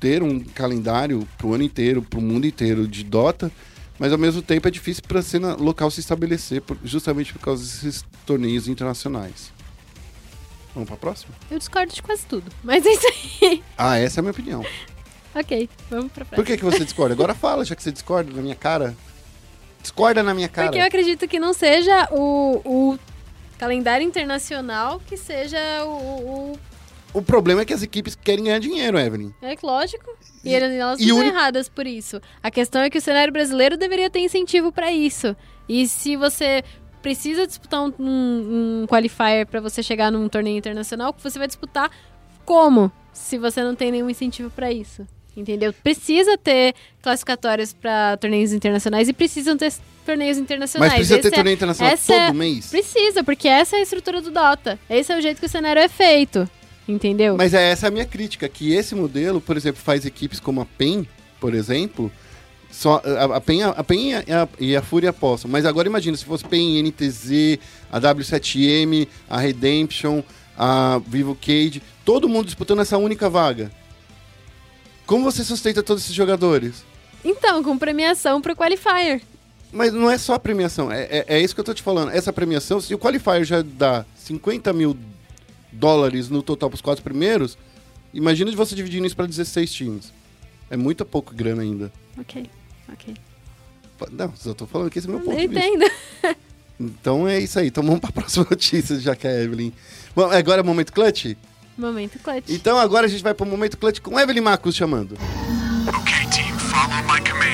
ter um calendário pro ano inteiro, pro mundo inteiro de Dota, mas ao mesmo tempo é difícil para a cena local se estabelecer, por- justamente por causa desses torneios internacionais. Vamos pra próxima? Eu discordo de quase tudo, mas é isso aí. Ah, essa é a minha opinião. ok, vamos pra próxima. Por que, que você discorda? Agora fala, já que você discorda na minha cara. Discorda na minha cara. Porque eu acredito que não seja o, o calendário internacional que seja o. o- O problema é que as equipes querem ganhar dinheiro, Evelyn. é lógico. E elas elas e não o estão uni- erradas por isso. A questão é que o cenário brasileiro deveria ter incentivo pra isso. E se você precisa disputar um, um, um qualifier pra você chegar num torneio internacional, você vai disputar como? Se você não tem nenhum incentivo pra isso. Entendeu? Precisa ter classificatórios pra torneios internacionais e precisam ter torneios internacionais. Mas precisa ter Esse é- torneio internacional todo é- mês. Precisa, porque essa é a estrutura do Dota. Esse é o jeito que o cenário é feito. Entendeu? Mas é essa a minha crítica, que esse modelo, por exemplo, faz equipes como a PEN, por exemplo, só, a, a PEN, a PEN e a, e a Fúria apostam. Mas agora imagina, se fosse PEN, NTZ, a W7M, a Redemption, a Vivo Cage, todo mundo disputando essa única vaga. Como você sustenta todos esses jogadores? Então, com premiação pro qualifier. Mas não é só a premiação, é, é, é isso que eu tô te falando. Essa premiação, se o Qualifier já dá 50 mil dólares no total pros quatro primeiros, imagina de você dividindo isso para 16 times. É muito pouco grana ainda. Ok, ok. Não, só tô falando que esse é o meu Eu ponto entendo. Então é isso aí. Então vamos pra próxima notícia, já que a Evelyn. Bom, agora é momento clutch? Momento clutch. Então agora a gente vai pro momento clutch com Evelyn Marcos chamando. Okay, team, follow my command.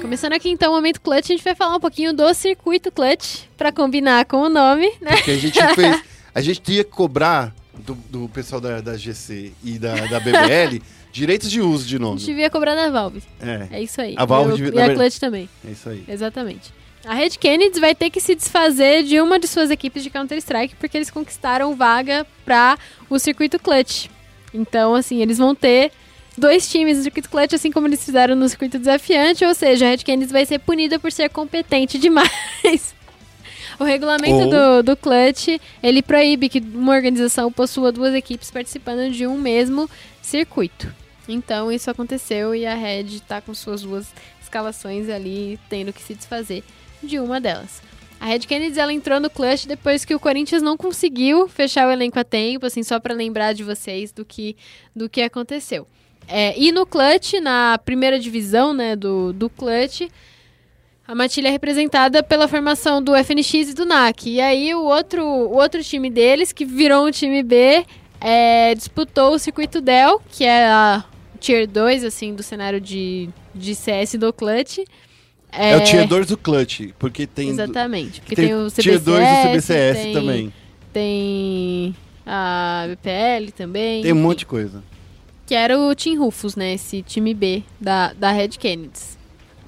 Começando aqui então o momento clutch, a gente vai falar um pouquinho do circuito clutch, pra combinar com o nome, né? Que a gente fez. A gente tinha que cobrar do, do pessoal da, da GC e da, da BBL direitos de uso de A nome. gente devia cobrar da Valve. É, É isso aí. A Valve e, devia- e na a Clutch também. é isso aí. Exatamente. A Red Kennedy vai ter que se desfazer de uma de suas equipes de Counter-Strike porque eles conquistaram vaga para o circuito Clutch. Então, assim, eles vão ter dois times no circuito Clutch, assim como eles fizeram no circuito desafiante, ou seja, a Red Kennedy vai ser punida por ser competente demais. O regulamento Ou- do, do Clutch, ele proíbe que uma organização possua duas equipes participando de um mesmo circuito. Então, isso aconteceu e a Red tá com suas duas escalações ali, tendo que se desfazer de uma delas. A Red Kennedy, ela entrou no clutch depois que o Corinthians não conseguiu fechar o elenco a tempo, assim, só pra lembrar de vocês do que, do que aconteceu. É, e no clutch, na primeira divisão, né, do, do clutch, a matilha é representada pela formação do FNX e do NAC. E aí o outro, o outro time deles, que virou um time B, é, disputou o circuito Dell, que é a Tier 2, assim, do cenário de, de CS do clutch. É, o Tier 2 do Clutch, porque tem. Exatamente. Porque tem tem, o CBCS, Tier 2 do CBCS tem, também. Tem a BPL também. Tem um monte de coisa. Que era o Team Rufus, né? Esse time B da, da Red Kennedys.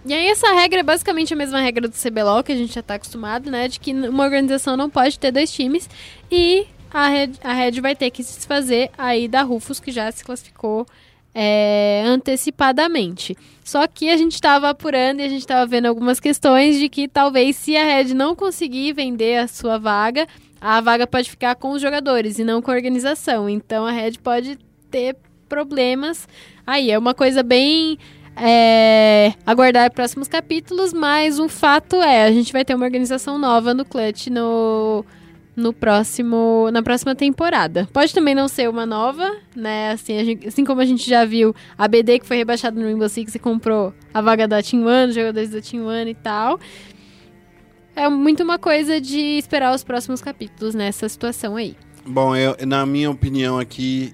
E aí essa regra é basicamente a mesma regra do CBLOL, que a gente já tá acostumado, né? De que uma organização não pode ter dois times. E a Red, a Red vai ter que se desfazer aí da Rufus, que já se classificou é, antecipadamente. Só que a gente estava apurando e a gente estava vendo algumas questões de que talvez se a Red não conseguir vender a sua vaga, a vaga pode ficar com os jogadores e não com a organização. Então a Red pode ter problemas. Aí é uma coisa bem é, aguardar próximos capítulos, mas o fato é, a gente vai ter uma organização nova no Clutch no no próximo na próxima temporada. Pode também não ser uma nova, né? Assim, gente- assim como a gente já viu a BD que foi rebaixada no Rainbow Six e comprou a vaga da Team One, jogadores da Team One e tal. É muito uma coisa de esperar os próximos capítulos nessa situação aí. Bom, eu- na minha opinião aqui,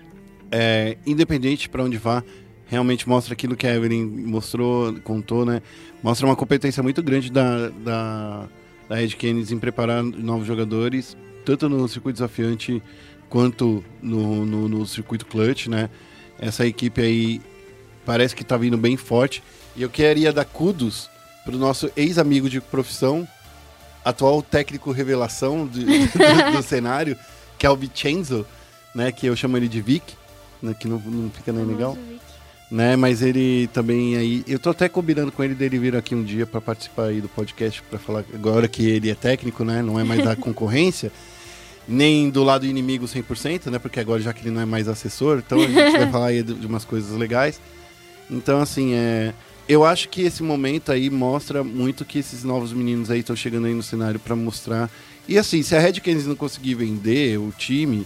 é, independente para onde vá, realmente mostra aquilo que a Evelyn mostrou, contou, né? Mostra uma competência muito grande da, da, da Red Kennedy em preparar novos jogadores, tanto no circuito desafiante quanto no, no, no circuito clutch, né? Essa equipe aí parece que tá vindo bem forte. E eu queria dar kudos pro nosso ex-amigo de profissão, atual técnico revelação do, do- do cenário, que é o Vincenzo, né? Que eu chamo ele de Vic, né, que não, não fica nem legal. Né, mas ele também aí. Eu tô até combinando com ele dele vir aqui um dia para participar aí do podcast para falar agora que ele é técnico, né? Não é mais da concorrência, nem do lado inimigo 100%, né? Porque agora já que ele não é mais assessor, então a gente vai falar aí de, umas coisas legais. Então assim, é eu acho que esse momento aí mostra muito que esses novos meninos aí estão chegando aí no cenário para mostrar. E assim, se a Red Canids não conseguir vender o time,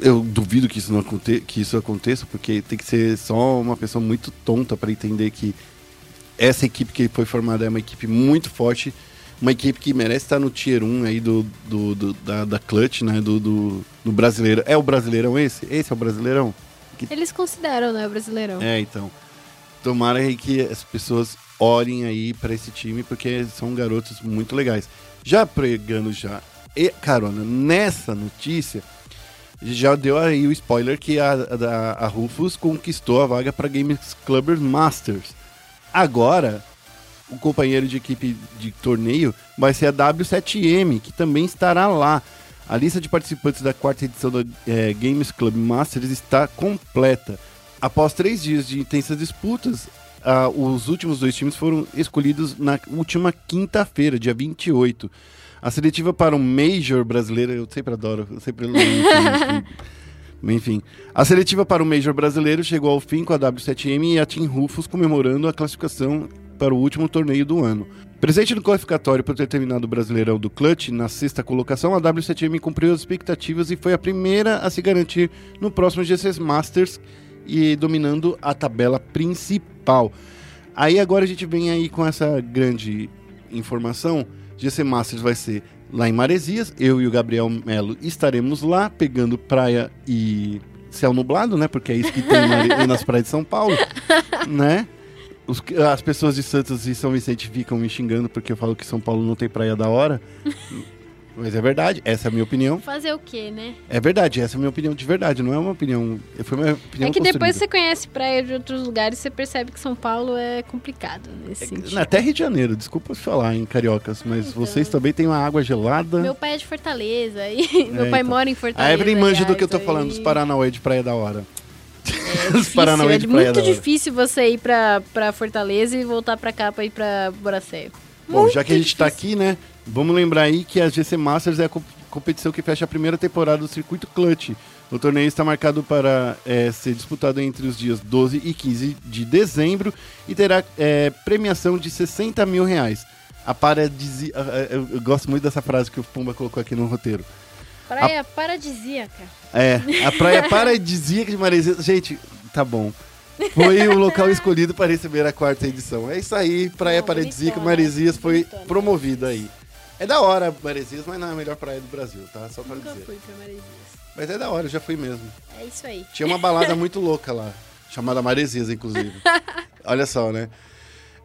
eu duvido que isso não aconte que isso aconteça, porque tem que ser só uma pessoa muito tonta para entender que essa equipe que foi formada é uma equipe muito forte, uma equipe que merece estar no tier 1 aí do, do, do- da, da Clutch, né? Do, do, do brasileiro. É o brasileirão esse? Esse é o brasileirão? Eles consideram, né, o Brasileirão. É, então. Tomara aí que as pessoas olhem aí para esse time, porque são garotos muito legais. Já pregando já e carona nessa notícia, já deu aí o spoiler que a, a, a Rufus conquistou a vaga para Games Clubbers Masters. Agora, o companheiro de equipe de torneio vai ser a W7M, que também estará lá. A lista de participantes da quarta edição do eh, Games Club Masters está completa. Após três dias de intensas disputas, ah, os últimos dois times foram escolhidos na última quinta-feira, dia 28. A seletiva para o Major brasileiro, eu sempre adoro, eu sempre lembro. Enfim, a seletiva para o Major brasileiro chegou ao fim com a W7M e a Team Rufus comemorando a classificação para o último torneio do ano. Presente no qualificatório por ter terminado o Brasileirão do Clutch na sexta colocação, a W7M cumpriu as expectativas e foi a primeira a se garantir no próximo GCS Masters e dominando a tabela principal. Aí agora a gente vem aí com essa grande informação. GC Masters vai ser lá em Maresias. Eu e o Gabriel Melo estaremos lá pegando praia e céu nublado, né? Porque é isso que tem nas praias de São Paulo, né? Os- as pessoas de Santos e São Vicente ficam me xingando porque eu falo que São Paulo não tem praia da hora. Mas é verdade, essa é a minha opinião. Fazer o quê, né? É verdade, essa é a minha opinião de verdade, não é uma opinião. Foi uma opinião é que depois construída. você conhece praia de outros lugares, você percebe que São Paulo é complicado nesse sentido. Até Rio de Janeiro, desculpa falar em cariocas, mas Então. vocês também têm uma água gelada. Meu pai é de Fortaleza e meu pai então. mora em A Fortaleza. Evelyn manja do que eu tô aí falando, dos Paranauê de Praia da Hora. É difícil, é de Praia muito difícil você ir pra, pra Fortaleza e voltar pra cá pra ir pra Boracé. Bom, Muito já que a gente tá difícil. aqui, né, vamos lembrar aí que a GC Masters é a co- competição que fecha a primeira temporada do Circuito Clutch. O torneio está marcado para é, ser disputado entre os dias 12 e 15 de dezembro e terá é, premiação de 60 mil reais. A paradisi... a- a- Eu, gosto muito dessa frase que o Pumba colocou aqui no roteiro. Praia paradisíaca. É, a praia paradisíaca de Maresias. Gente, tá bom. Foi o local escolhido para receber a quarta edição. É isso aí, Praia Não, Paradisíaca, bonitona, Maresias foi promovida aí. É da hora Maresias, mas não é a melhor praia do Brasil, tá? Só pra Nunca dizer. fui pra Maresias. Mas é da hora, eu já fui mesmo. É isso aí. Tinha uma balada muito louca lá, chamada Maresias, inclusive. Olha só, né?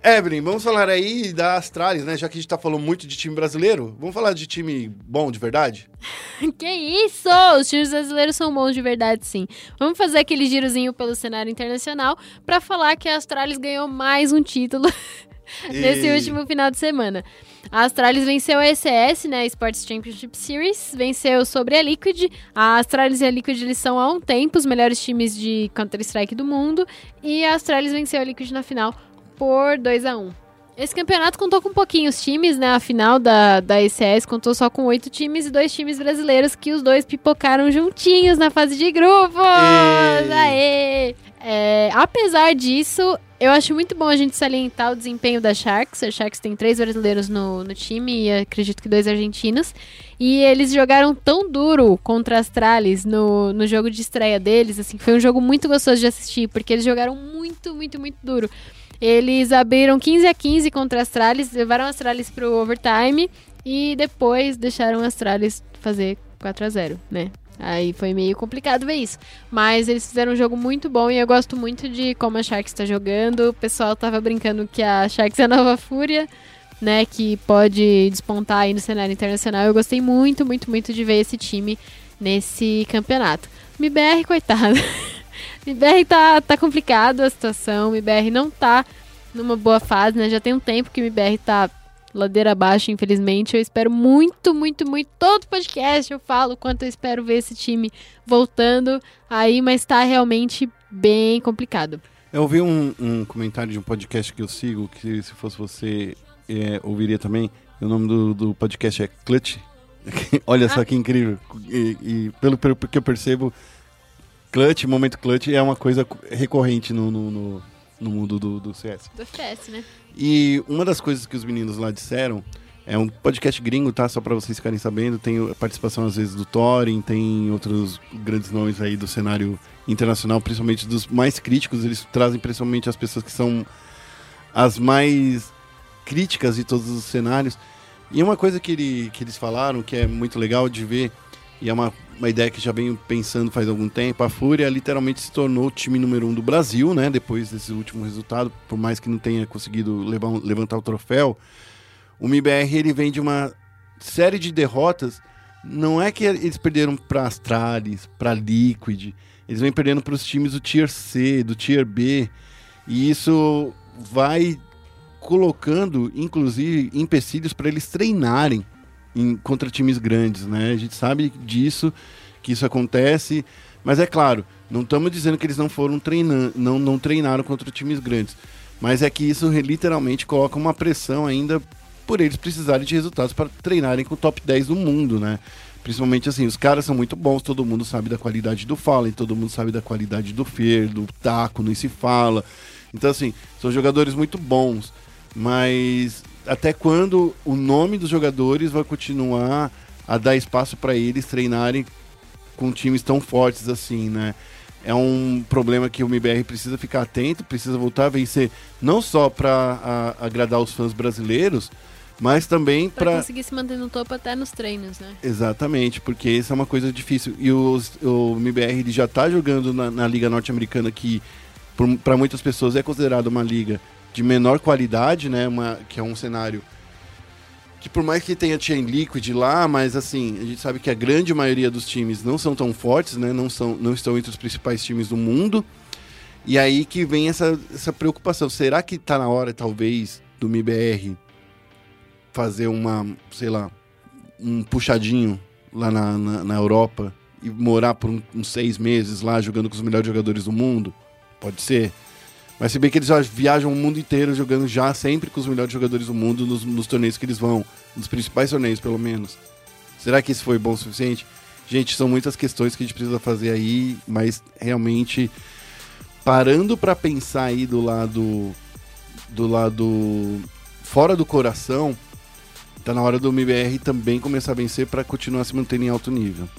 Evelyn, vamos falar aí da Astralis, né? Já que a gente tá falando muito de time brasileiro, vamos falar de time bom de verdade? Que isso! Os times brasileiros são bons de verdade, sim. Vamos fazer aquele girozinho pelo cenário internacional pra falar que a Astralis ganhou mais um título nesse E- último final de semana. A Astralis venceu a ECS, né, Sports Championship Series, venceu sobre a Liquid. A Astralis e a Liquid eles são há um tempo os melhores times de Counter-Strike do mundo e a Astralis venceu a Liquid na final por 2 a 1 esse campeonato contou com pouquinhos times, né? A final da, da ECS contou só com oito times e dois times brasileiros que os dois pipocaram juntinhos na fase de grupos. Ei. Aê! É, apesar disso, eu acho muito bom a gente salientar o desempenho da Sharks. A Sharks tem três brasileiros no, no time e acredito que dois argentinos. E eles jogaram tão duro contra a Astralis no, no jogo de estreia deles. Assim, foi um jogo muito gostoso de assistir, porque eles jogaram muito, muito, muito duro. Eles abriram 15 a 15 contra a Astralis, levaram a Astralis pro overtime e depois deixaram a Astralis fazer 4 a 0 né? Aí foi meio complicado ver isso. Mas eles fizeram um jogo muito bom e eu gosto muito de como a Sharks está jogando. O pessoal tava brincando que a Sharks é a nova Fúria, né? Que pode despontar aí no cenário internacional. Eu gostei muito, muito, muito de ver esse time nesse campeonato. MBR, coitado. MBR tá, tá complicado a situação. MBR não tá numa boa fase, né? Já tem um tempo que MBR tá ladeira abaixo, infelizmente. Eu espero muito, muito, muito. Todo podcast eu falo o quanto eu espero ver esse time voltando aí, mas tá realmente bem complicado. Eu ouvi um, um comentário de um podcast que eu sigo, que se fosse você, é, ouviria também. O nome do, do podcast é Clutch. Olha só que incrível. E, e pelo, pelo que eu percebo, Clutch, momento Clutch, é uma coisa recorrente no, no, no, no mundo do, do CS. Do FPS, né? E uma das coisas que os meninos lá disseram é um podcast gringo, tá? Só pra vocês ficarem sabendo. Tem a participação, às vezes, do Thorin, tem outros grandes nomes aí do cenário internacional, principalmente dos mais críticos. Eles trazem principalmente as pessoas que são as mais críticas de todos os cenários. E uma coisa que, ele, que eles falaram, que é muito legal de ver, e é uma, uma ideia que já venho pensando faz algum tempo, a Fúria literalmente se tornou o time número um do Brasil, né? Depois desse último resultado, por mais que não tenha conseguido levantar o troféu, o MIBR ele vem de uma série de derrotas. Não é que eles perderam para Astralis, para Liquid, eles vêm perdendo para os times do Tier C, do Tier B, e isso vai colocando, inclusive, empecilhos para eles treinarem em- contra times grandes, né? A gente sabe disso, que isso acontece, mas é claro, não estamos dizendo que eles não foram treinando, não, não treinaram contra times grandes, mas é que isso literalmente coloca uma pressão ainda por eles precisarem de resultados para treinarem com o top 10 do mundo, né? Principalmente assim, os caras são muito bons, todo mundo sabe da qualidade do Fallen, todo mundo sabe da qualidade do Fer, do Taco, nem se fala. Então, assim, são jogadores muito bons, mas até quando o nome dos jogadores vai continuar a dar espaço para eles treinarem com times tão fortes assim, né? É um problema que o MBR precisa ficar atento, precisa voltar a vencer, não só para agradar os fãs brasileiros, mas também para conseguir se manter no topo até nos treinos, né? Exatamente, porque isso é uma coisa difícil. E os- o MBR ele já está jogando na, na Liga Norte-Americana, que para muitas pessoas é considerada uma liga de menor qualidade, né? Uma, que é um cenário que por mais que tenha Chain Liquid lá, mas assim, a gente sabe que a grande maioria dos times não são tão fortes, né? Não, são, não estão entre os principais times do mundo. E aí que vem essa, essa preocupação. Será que tá na hora, talvez, do MIBR fazer uma, sei lá, um puxadinho lá na, na, na Europa e morar por um- uns seis meses lá jogando com os melhores jogadores do mundo? Pode ser. Mas se bem que eles viajam o mundo inteiro jogando já sempre com os melhores jogadores do mundo nos, nos torneios que eles vão. Nos principais torneios, pelo menos. Será que isso foi bom o suficiente? Gente, são muitas questões que a gente precisa fazer aí, mas realmente parando pra pensar aí do lado do lado fora do coração, tá na hora do MBR também começar a vencer pra continuar se mantendo em alto nível.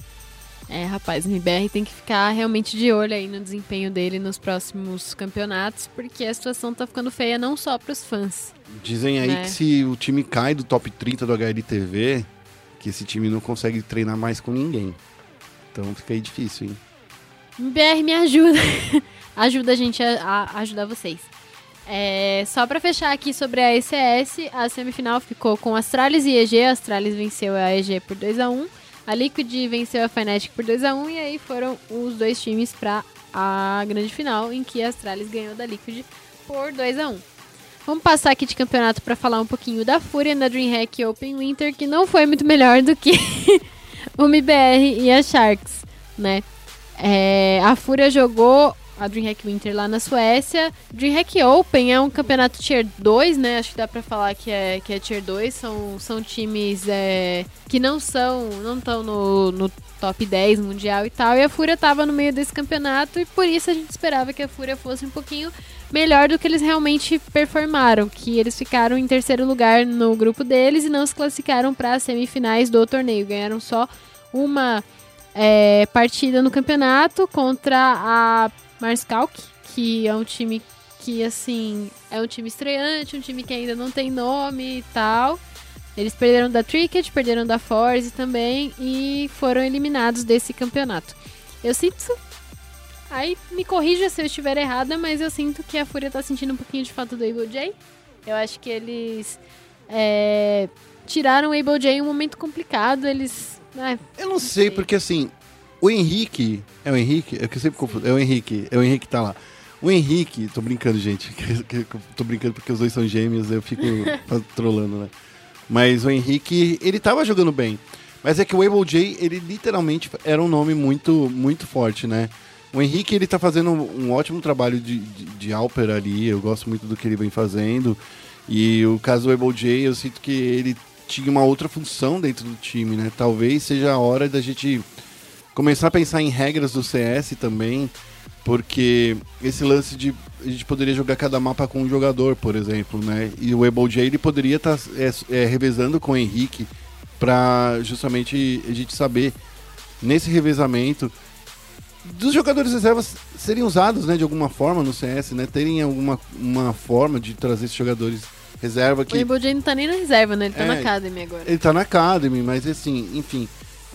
É, rapaz, o MBR tem que ficar realmente de olho aí no desempenho dele nos próximos campeonatos, porque a situação tá ficando feia não só pros fãs. Dizem aí Né? que se o time cai do top 30 do HLTV, que esse time não consegue treinar mais com ninguém. Então fica aí difícil, hein? MBR me ajuda. ajuda a gente a, a ajudar vocês. É, só pra fechar aqui sobre a ECS, a semifinal ficou com Astralis e EG. A Astralis venceu a EG por 2 a 1 A Liquid venceu a Fnatic por 2 a 1 E aí foram os dois times pra a grande final, em que a Astralis ganhou da Liquid por 2 a 1 Vamos passar aqui de campeonato pra falar um pouquinho da Fúria na DreamHack Open Winter, que não foi muito melhor do que o MBR e a Sharks, né? É, a Fúria jogou a DreamHack Winter lá na Suécia. DreamHack Open é um campeonato Tier 2, né? Acho que dá pra falar que é, que é Tier 2. São, são times é, que não são, não estão no, no top 10 mundial e tal. E a Fúria tava no meio desse campeonato e por isso a gente esperava que a Fúria fosse um pouquinho melhor do que eles realmente performaram, que eles ficaram em terceiro lugar no grupo deles e não se classificaram para as semifinais do torneio. Ganharam só uma é, partida no campeonato contra a Marskalk, que é um time que, assim, é um time estreante, um time que ainda não tem nome e tal. Eles perderam da Tricket, perderam da Force também e foram eliminados desse campeonato. Eu sinto. Aí me corrija se eu estiver errada, mas eu sinto que a Fúria tá sentindo um pouquinho de falta do Able J. Eu acho que eles é, tiraram o Able J em um momento complicado. Eles. Ah, Eu não sei, porque assim, o Henrique. É o Henrique? É que eu sempre confundo. É o Henrique. É o Henrique que tá lá. O Henrique, tô brincando, gente. tô brincando porque os dois são gêmeos, eu fico trolando, né? Mas o Henrique, ele tava jogando bem. Mas é que o Able J, ele literalmente era um nome muito, muito forte, né? O Henrique, ele tá fazendo um ótimo trabalho de, de, de Alper ali. Eu gosto muito do que ele vem fazendo. E o caso do Able J, eu sinto que ele tinha uma outra função dentro do time, né? Talvez seja a hora da gente começar a pensar em regras do CS também, porque esse lance de a gente poderia jogar cada mapa com um jogador, por exemplo, né? E o Able ele poderia estar revezando com o Henrique para justamente a gente saber nesse revezamento dos jogadores reservas serem usados, né, de alguma forma no CS, né? Terem alguma uma forma de trazer esses jogadores reserva O que Able J não tá nem na reserva, né? Ele tá É. na Academy agora. ele tá na Academy, mas assim, enfim.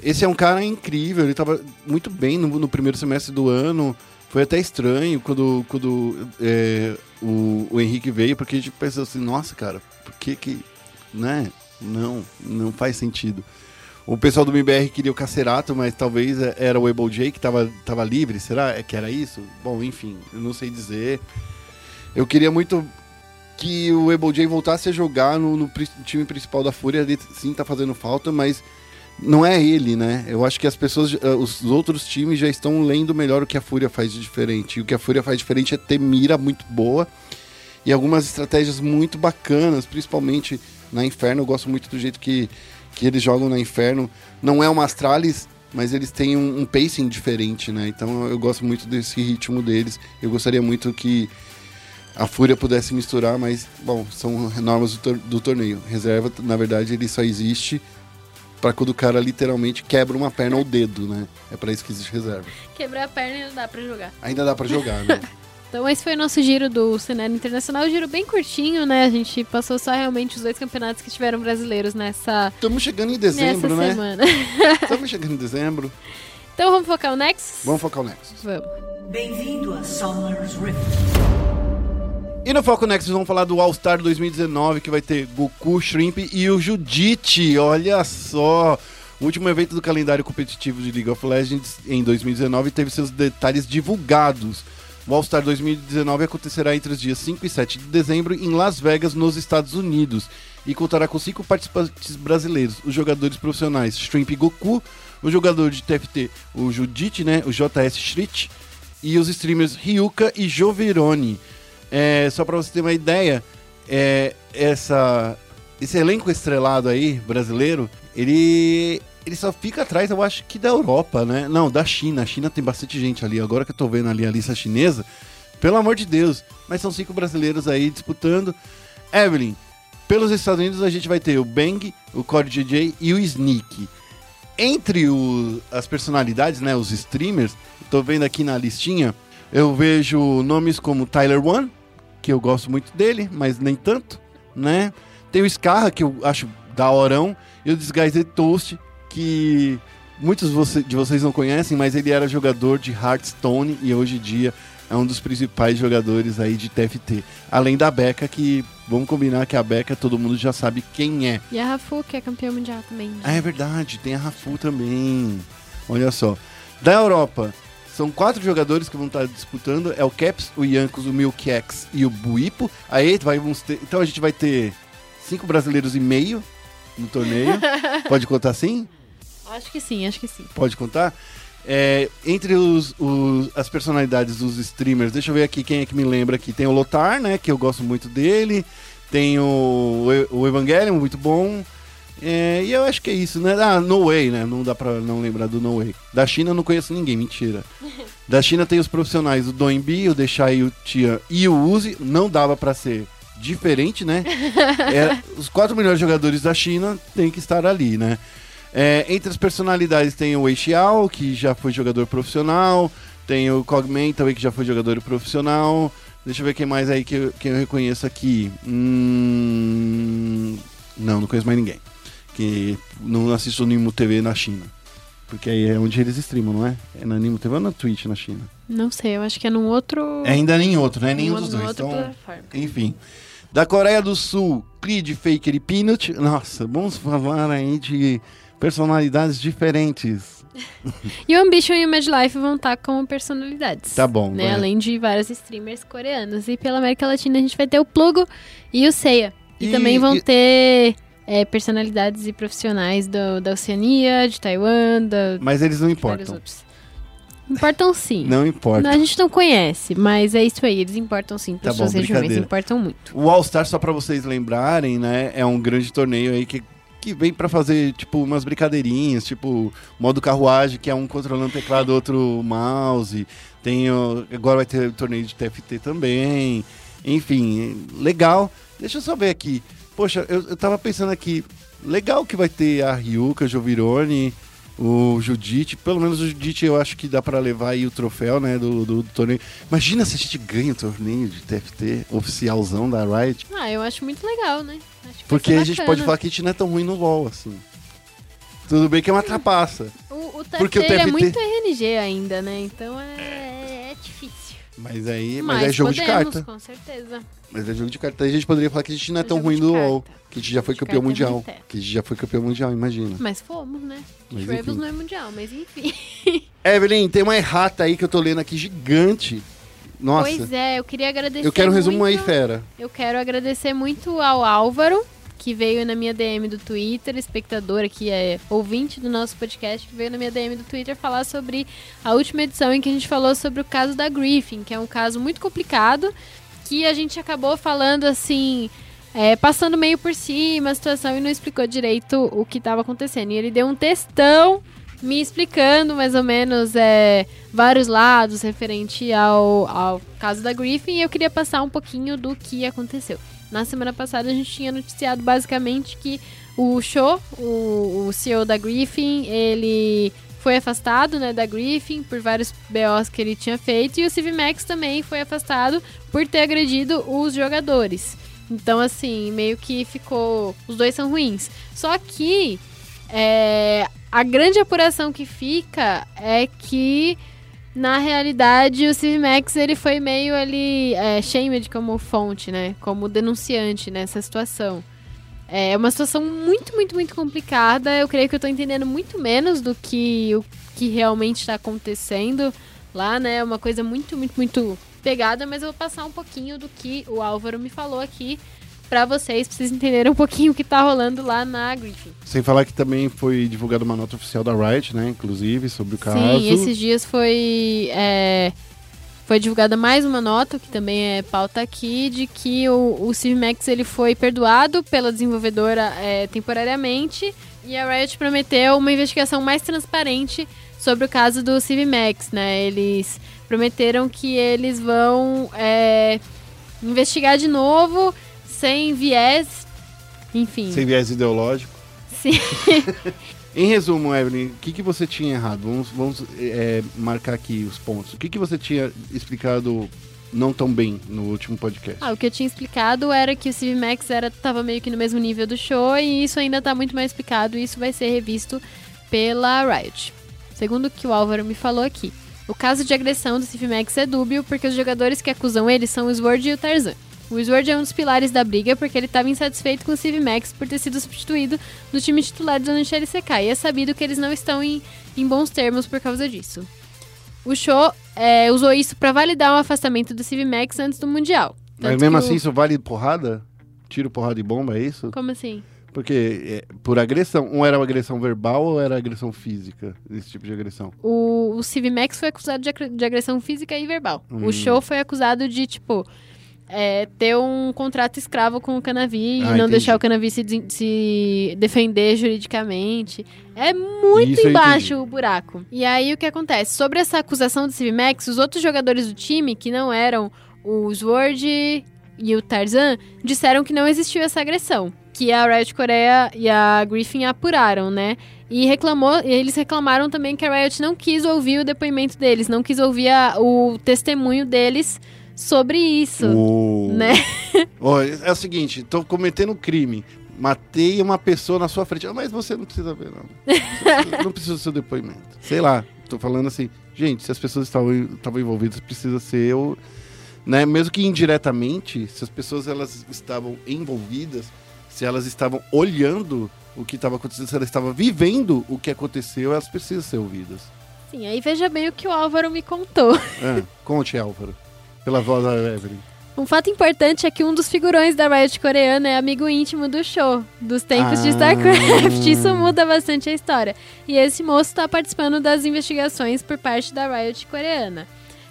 Esse é um cara incrível, ele tava muito bem no, no primeiro semestre do ano. Foi até estranho quando, quando é, o, o Henrique veio, porque a gente pensou assim, nossa, cara, por que que. Né? Não, não faz sentido. O pessoal do MBR queria o Cacerato, mas talvez é, era o Able J que tava, tava livre, será É que era isso? Bom, enfim, eu não sei dizer. Eu queria muito que o Able J voltasse a jogar no, no time principal da Fúria, ele sim tá fazendo falta, mas não é ele, né? Eu acho que as pessoas, eh, os outros times já estão lendo melhor o que a Fúria faz de diferente. E o que a Fúria faz diferente é ter mira muito boa e algumas estratégias muito bacanas, principalmente na Inferno. Eu gosto muito do jeito que, que eles jogam na Inferno. Não é uma Astralis, mas eles têm um, um pacing diferente, né? Então eu gosto muito desse ritmo deles. Eu gostaria muito que a Fúria pudesse misturar, mas, bom, são normas do, tor- do torneio. Reserva, na verdade, ele só existe para quando o cara literalmente quebra uma perna ou dedo, né? É para isso que existe reserva. Quebrar a perna e não dá pra jogar. Ainda dá para jogar, né? Então esse foi o nosso giro do cenário internacional. Um giro bem curtinho, né? A gente passou só realmente os dois campeonatos que tiveram brasileiros nessa, Estamos chegando em nessa dezembro, né? semana. Estamos chegando em dezembro. Então vamos focar o Nexus? Vamos focar o Nexus. Vamos. Bem-vindo a Summer's Rift. E no Foco Next vamos falar do All Star 2019, que vai ter Goku, Shrimp e o Judite. Olha só! O último evento do calendário competitivo de League of Legends em 2019 teve seus detalhes divulgados. O All Star 2019 acontecerá entre os dias 5 e 7 de dezembro em Las Vegas, nos Estados Unidos, e contará com cinco participantes brasileiros: os jogadores profissionais Shrimp Goku, o jogador de TFT, o Judite, né, o JS Shrit, e os streamers Ryuka e Joveroni. É, só pra você ter uma ideia, é, essa, esse elenco estrelado aí, brasileiro, ele, ele só fica atrás, eu acho que da Europa, né? Não, da China. A China tem bastante gente ali. Agora que eu tô vendo ali a lista chinesa, pelo amor de Deus. Mas são cinco brasileiros aí disputando. Evelyn, pelos Estados Unidos a gente vai ter o Bang, o Core DJ e o Sneak. Entre o- as personalidades, né, os streamers, tô vendo aqui na listinha, eu vejo nomes como Tyler One, que eu gosto muito dele, mas nem tanto, né? Tem o Scarra, que eu acho da horão, e o Disguised Toast, que muitos de vocês não conhecem, mas ele era jogador de Hearthstone e hoje em dia é um dos principais jogadores aí de TFT. Além da Becca, que vamos combinar que a Becca todo mundo já sabe quem é. E a Rafu, que é campeã mundial também. Ah, é verdade, tem a Rafu também. Olha só. Da Europa, são quatro jogadores que vão estar disputando. É o Caps, o Yankos, o Milk X e o Buipo. Aí vai, vamos ter, então a gente vai ter cinco brasileiros e meio no torneio. Pode contar assim? Acho que sim, acho que sim. Pode contar? É, entre os, os- as personalidades dos streamers, deixa eu ver aqui quem é que me lembra aqui. Tem o Lotar, né? Que eu gosto muito dele. Tem o, o Evangelion, muito bom. É, e eu acho que é isso, né? Ah, No Way, né? Não dá pra não lembrar do No Way. Da China eu não conheço ninguém, mentira. Da China tem os profissionais, o Doinbi, o Deixai, o Tia e o Uzi. Não dava pra ser diferente, né? É, os quatro melhores jogadores da China têm que estar ali, né? É, entre as personalidades tem o Wei Xiao, que já foi jogador profissional. Tem o Cogman também, que já foi jogador profissional. Deixa eu ver quem mais aí que eu, quem eu reconheço aqui. Hum, não, não conheço mais ninguém. Que não assisto o Nimo TV na China. Porque aí é onde eles streamam, não é? É na Nimo TV ou na Twitch na China? Não sei, eu acho que é num outro. É ainda nem outro, né? Nenhum num- dos dois. Então, plataforma. enfim. Da Coreia do Sul, Creed, Faker e Peanut. Nossa, vamos falar aí de personalidades diferentes. E o Ambition e o Mad Life vão estar como personalidades. Tá bom, Né? vai. Além de vários streamers coreanos. E pela América Latina a gente vai ter o Plugo e o Seiya. E, E- também vão e- ter é, personalidades e profissionais do- da Oceania, de Taiwan, da, Mas eles não importam. Importam sim. Não importa. A gente não conhece, mas é isso aí. Eles importam sim. Para Tá suas bom, regiões, importam muito. O All Star, só pra vocês lembrarem, né? É um grande torneio aí que, que vem pra fazer, tipo, umas brincadeirinhas, tipo, modo carruagem, que é um controlando o teclado, outro mouse. Tem o- agora vai ter torneio de TFT também. Enfim, legal. Deixa eu só ver aqui. Poxa, eu, eu tava pensando aqui. Legal que vai ter a Ryuka, Jovirone, o Judite. Pelo menos o Judite eu acho que dá pra levar aí o troféu, né, do, do, do torneio. Imagina se a gente ganha o torneio de TFT oficialzão da Riot. Ah, eu acho muito legal, né? Porque a gente pode falar que a gente não é tão ruim no LoL, assim. Tudo bem que é uma trapaça. O, o TFT, Porque o ele é TFT muito RNG ainda, né? Então é, é difícil. Mas aí mas é jogo podemos, de carta. com certeza. Mas é jogo de carta. Aí a gente poderia falar que a gente não é É tão ruim carta. LoL. Que a gente já foi campeão é mundial. teto. Que a gente já foi campeão mundial, imagina. Mas fomos, né? Mas enfim. não é mundial, mas enfim. Evelyn, tem uma errata aí que eu tô lendo aqui gigante. Nossa. Pois é, eu queria agradecer eu quero um resumo aí, muito- fera. Eu quero agradecer muito ao Álvaro, que veio na minha DM do Twitter, espectador aqui, é ouvinte do nosso podcast, que veio na minha DM do Twitter falar sobre a última edição em que a gente falou sobre o caso da Griffin, que é um caso muito complicado, que a gente acabou falando assim, é, passando meio por cima a situação e não explicou direito o que estava acontecendo. E ele deu um textão me explicando mais ou menos é, vários lados referente ao, ao caso da Griffin e eu queria passar um pouquinho do que aconteceu. Na semana passada a gente tinha noticiado basicamente que o Show, o, o CEO da Griffin, ele foi afastado né, da Griffin por vários BOs que ele tinha feito e o Civimax também foi afastado por ter agredido os jogadores. Então, assim, meio que ficou. Os dois são ruins. Só que é, a grande apuração que fica é que Na realidade, o Steve Max ele foi meio ali é, shamed como fonte, né? Como denunciante nessa situação. É uma situação muito, muito, muito complicada. Eu creio que eu tô entendendo muito menos do que o que realmente está acontecendo lá, né? É uma coisa muito, muito, muito pegada, mas eu vou passar um pouquinho do que o Álvaro me falou aqui pra vocês, pra vocês entenderem um pouquinho o que tá rolando lá na Griffin. Sem falar que também foi divulgada uma nota oficial da Riot, né? Inclusive, sobre o caso. Sim, esses dias foi. é, foi divulgada mais uma nota, que também é pauta aqui, de que o, o ele foi perdoado pela desenvolvedora é, temporariamente e a Riot prometeu uma investigação mais transparente sobre o caso do Steve Max, né? Eles prometeram que eles vão é, investigar de novo, sem viés, enfim. Sem viés ideológico. Sim. Em resumo, Evelyn, o que, que você tinha errado? Vamos, vamos é, marcar aqui os pontos. O que, que você tinha explicado não tão bem no último podcast? Ah, o que eu tinha explicado era que o Steve Max era, tava meio que no mesmo nível do show e isso ainda tá muito mais explicado e isso vai ser revisto pela Riot. Segundo o que o Álvaro me falou aqui. O caso de agressão do Steve Max é dúbio porque os jogadores que acusam ele são o Sword e o Tarzan. O Sword é um dos pilares da briga porque ele estava insatisfeito com o Steve Max por ter sido substituído no time titular do LCK e é sabido que eles não estão em, em bons termos por causa disso. O show é, usou isso para validar o afastamento do Steve Max antes do Mundial. Mas mesmo o- assim, isso vale porrada? Tiro, porrada e bomba, é isso? Como assim? Porque é, por agressão, um era uma agressão verbal ou era agressão física? Esse tipo de agressão. O, o Steve Max foi acusado de agressão física e verbal. Hum. O show foi acusado de, tipo, é, ter um contrato escravo com o Canavi e Ah, não entendi. deixar o Canavi se, se defender juridicamente. É muito Isso embaixo o buraco. E aí o que acontece? Sobre essa acusação do Max, os outros jogadores do time, que não eram o Sword e o Tarzan, disseram que não existiu essa agressão. Que a Riot Coreia e a Griffin apuraram, né? E reclamou, e eles reclamaram também que a Riot não quis ouvir o depoimento deles, não quis ouvir a- o testemunho deles sobre isso, né? Ó, é o seguinte, tô cometendo um crime. Matei uma pessoa na sua frente. Ah, mas você não precisa ver, não. Você não precisa do seu depoimento. Sei lá, tô falando assim, gente, se as pessoas estavam, estavam envolvidas, precisa ser eu. Né? Mesmo que indiretamente, se as pessoas elas estavam envolvidas, se elas estavam olhando o que estava acontecendo, se elas estavam vivendo o que aconteceu, elas precisam ser ouvidas. Sim, aí veja bem o que o Álvaro me contou. É, conte, Álvaro. Pela voz da Evelyn. Um fato importante é que um dos figurões da Riot coreana é amigo íntimo do show, dos tempos de Ah. StarCraft. Isso muda bastante a história. E esse moço está participando das investigações por parte da Riot coreana.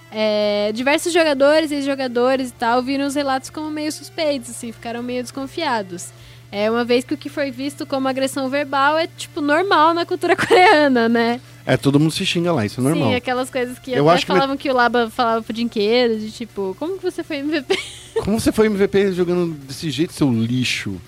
É, diversos jogadores, ex-jogadores e tal, viram os relatos como meio suspeitos, assim, ficaram meio desconfiados. É, uma vez que o que foi visto como agressão verbal é, tipo, normal na cultura coreana, né? É, todo mundo se xinga lá, isso é normal. Sim, aquelas coisas que Eu até acho que falavam que, o Laba falava pro Dinquedo, de tipo, como que você foi MVP? Como você foi MVP jogando desse jeito, seu lixo?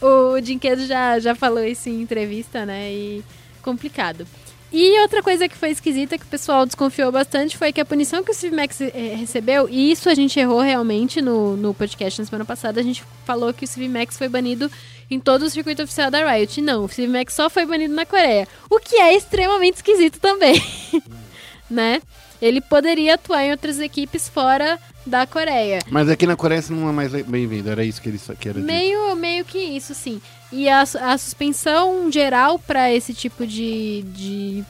O Dinquedo já, já falou isso em entrevista, né? E complicado. E outra coisa que foi esquisita, que o pessoal desconfiou bastante, foi que a punição que o Steve Max eh, recebeu, e isso a gente errou realmente no, no podcast na semana passada, a gente falou que o Steve Max foi banido em todo o circuito oficial da Riot. Não, o Steve só foi banido na Coreia. O que é extremamente esquisito também. né? Ele poderia atuar em outras equipes fora da Coreia. Mas aqui na Coreia você não é mais bem-vindo, era isso que ele que era dito. Meio, meio que isso, sim. E a, a suspensão geral para esse tipo de, de,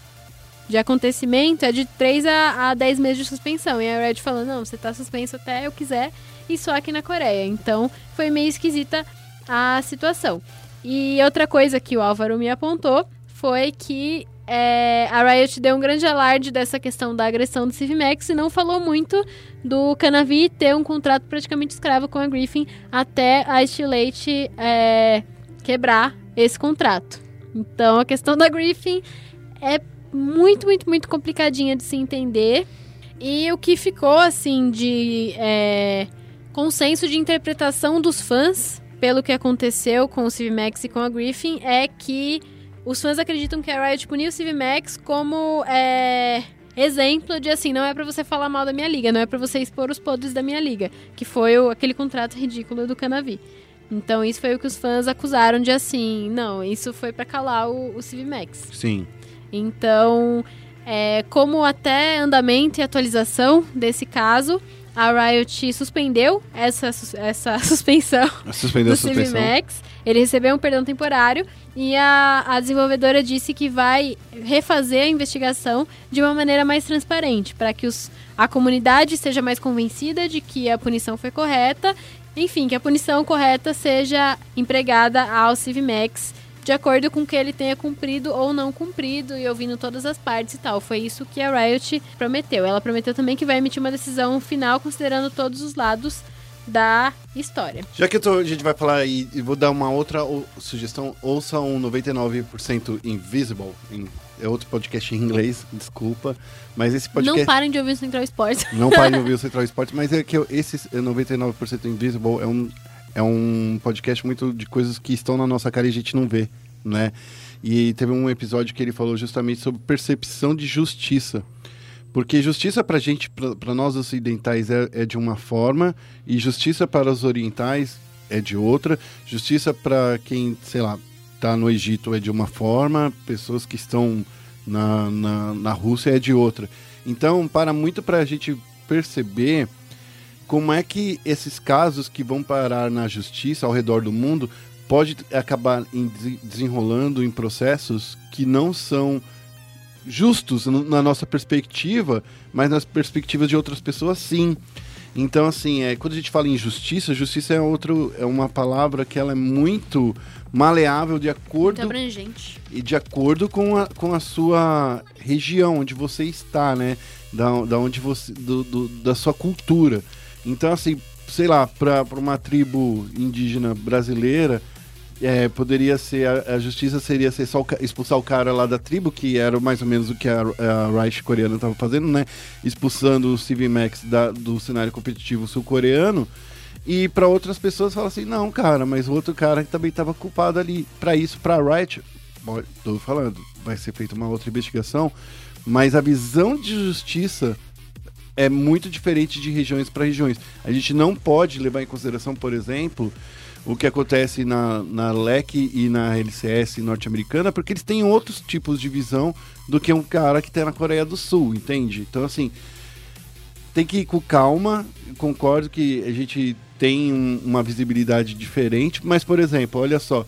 de acontecimento é de 3 a, a 10 meses de suspensão. E a Red falou, não, você tá suspenso até eu quiser, e só aqui na Coreia. Então, foi meio esquisita a situação. E outra coisa que o Álvaro me apontou foi que é, a Riot deu um grande alarde dessa questão da agressão do Max e não falou muito do Canavi ter um contrato praticamente escravo com a Griffin até a Stilate é, quebrar esse contrato. Então a questão da Griffin é muito, muito, muito complicadinha de se entender. E o que ficou assim de é, consenso de interpretação dos fãs pelo que aconteceu com o Max e com a Griffin é que os fãs acreditam que a Riot puniu o Max como é, exemplo de assim, não é pra você falar mal da minha liga, não é pra você expor os podres da minha liga, que foi o- aquele contrato ridículo do Canavi. Então isso foi o que os fãs acusaram de assim, não, isso foi pra calar o, o Max. Sim. Então, É, como até andamento e atualização desse caso, a Riot suspendeu essa, essa suspensão Suspendeu do suspensão. CiviMax. Ele recebeu um perdão temporário e a, a desenvolvedora disse que vai refazer a investigação de uma maneira mais transparente, para que os, a comunidade seja mais convencida de que a punição foi correta. Enfim, que a punição correta seja empregada ao CiviMax de acordo com o que ele tenha cumprido ou não cumprido e ouvindo todas as partes e tal. Foi isso que a Riot prometeu. Ela prometeu também que vai emitir uma decisão final considerando todos os lados da história. Já que tô- a gente vai falar aí, e vou dar uma outra o- sugestão, ouça um 99% Invisible, em- é outro podcast em inglês, desculpa, mas esse podcast... Não parem de ouvir o Central Sports. Não parem de ouvir o Central Esporte, mas é que eu- esse 99% Invisible é um, é um podcast muito de coisas que estão na nossa cara e a gente não vê, né? E teve um episódio que ele falou justamente sobre percepção de justiça. Porque justiça pra gente, pra nós ocidentais, é, é de uma forma, e justiça para os orientais é de outra. Justiça para quem, sei lá, tá no Egito é de uma forma, pessoas que estão na, na, na Rússia é de outra. Então, para muito para a gente perceber como é que esses casos que vão parar na justiça ao redor do mundo pode acabar em desen- desenrolando em processos que não são justos na nossa perspectiva, mas nas perspectivas de outras pessoas sim. Então, assim, é, quando a gente fala em justiça, justiça é, outro, é uma palavra que ela é muito maleável de acordo Muito abrangente. e de acordo com a, com a sua região, onde você está, né? Da, da onde você, do, do- da sua cultura. Então, assim, sei lá, para uma tribo indígena brasileira, é, poderia ser, a, a justiça seria ser só o expulsar o cara lá da tribo, que era mais ou menos o que a, a Reich coreana estava fazendo, né? Expulsando o CiviMax da, do cenário competitivo sul-coreano. E para outras pessoas falam assim, não, cara, mas o outro cara que também estava culpado ali. Para isso, para Riot, bom, tô falando, vai ser feita uma outra investigação, mas a visão de justiça é muito diferente de regiões para regiões. A gente não pode levar em consideração, por exemplo, o que acontece na, na LEC e na LCS norte-americana, porque eles têm outros tipos de visão do que um cara que está na Coreia do Sul, entende? Então, assim, tem que ir com calma. Concordo que a gente tem um- uma visibilidade diferente, mas, por exemplo, olha só,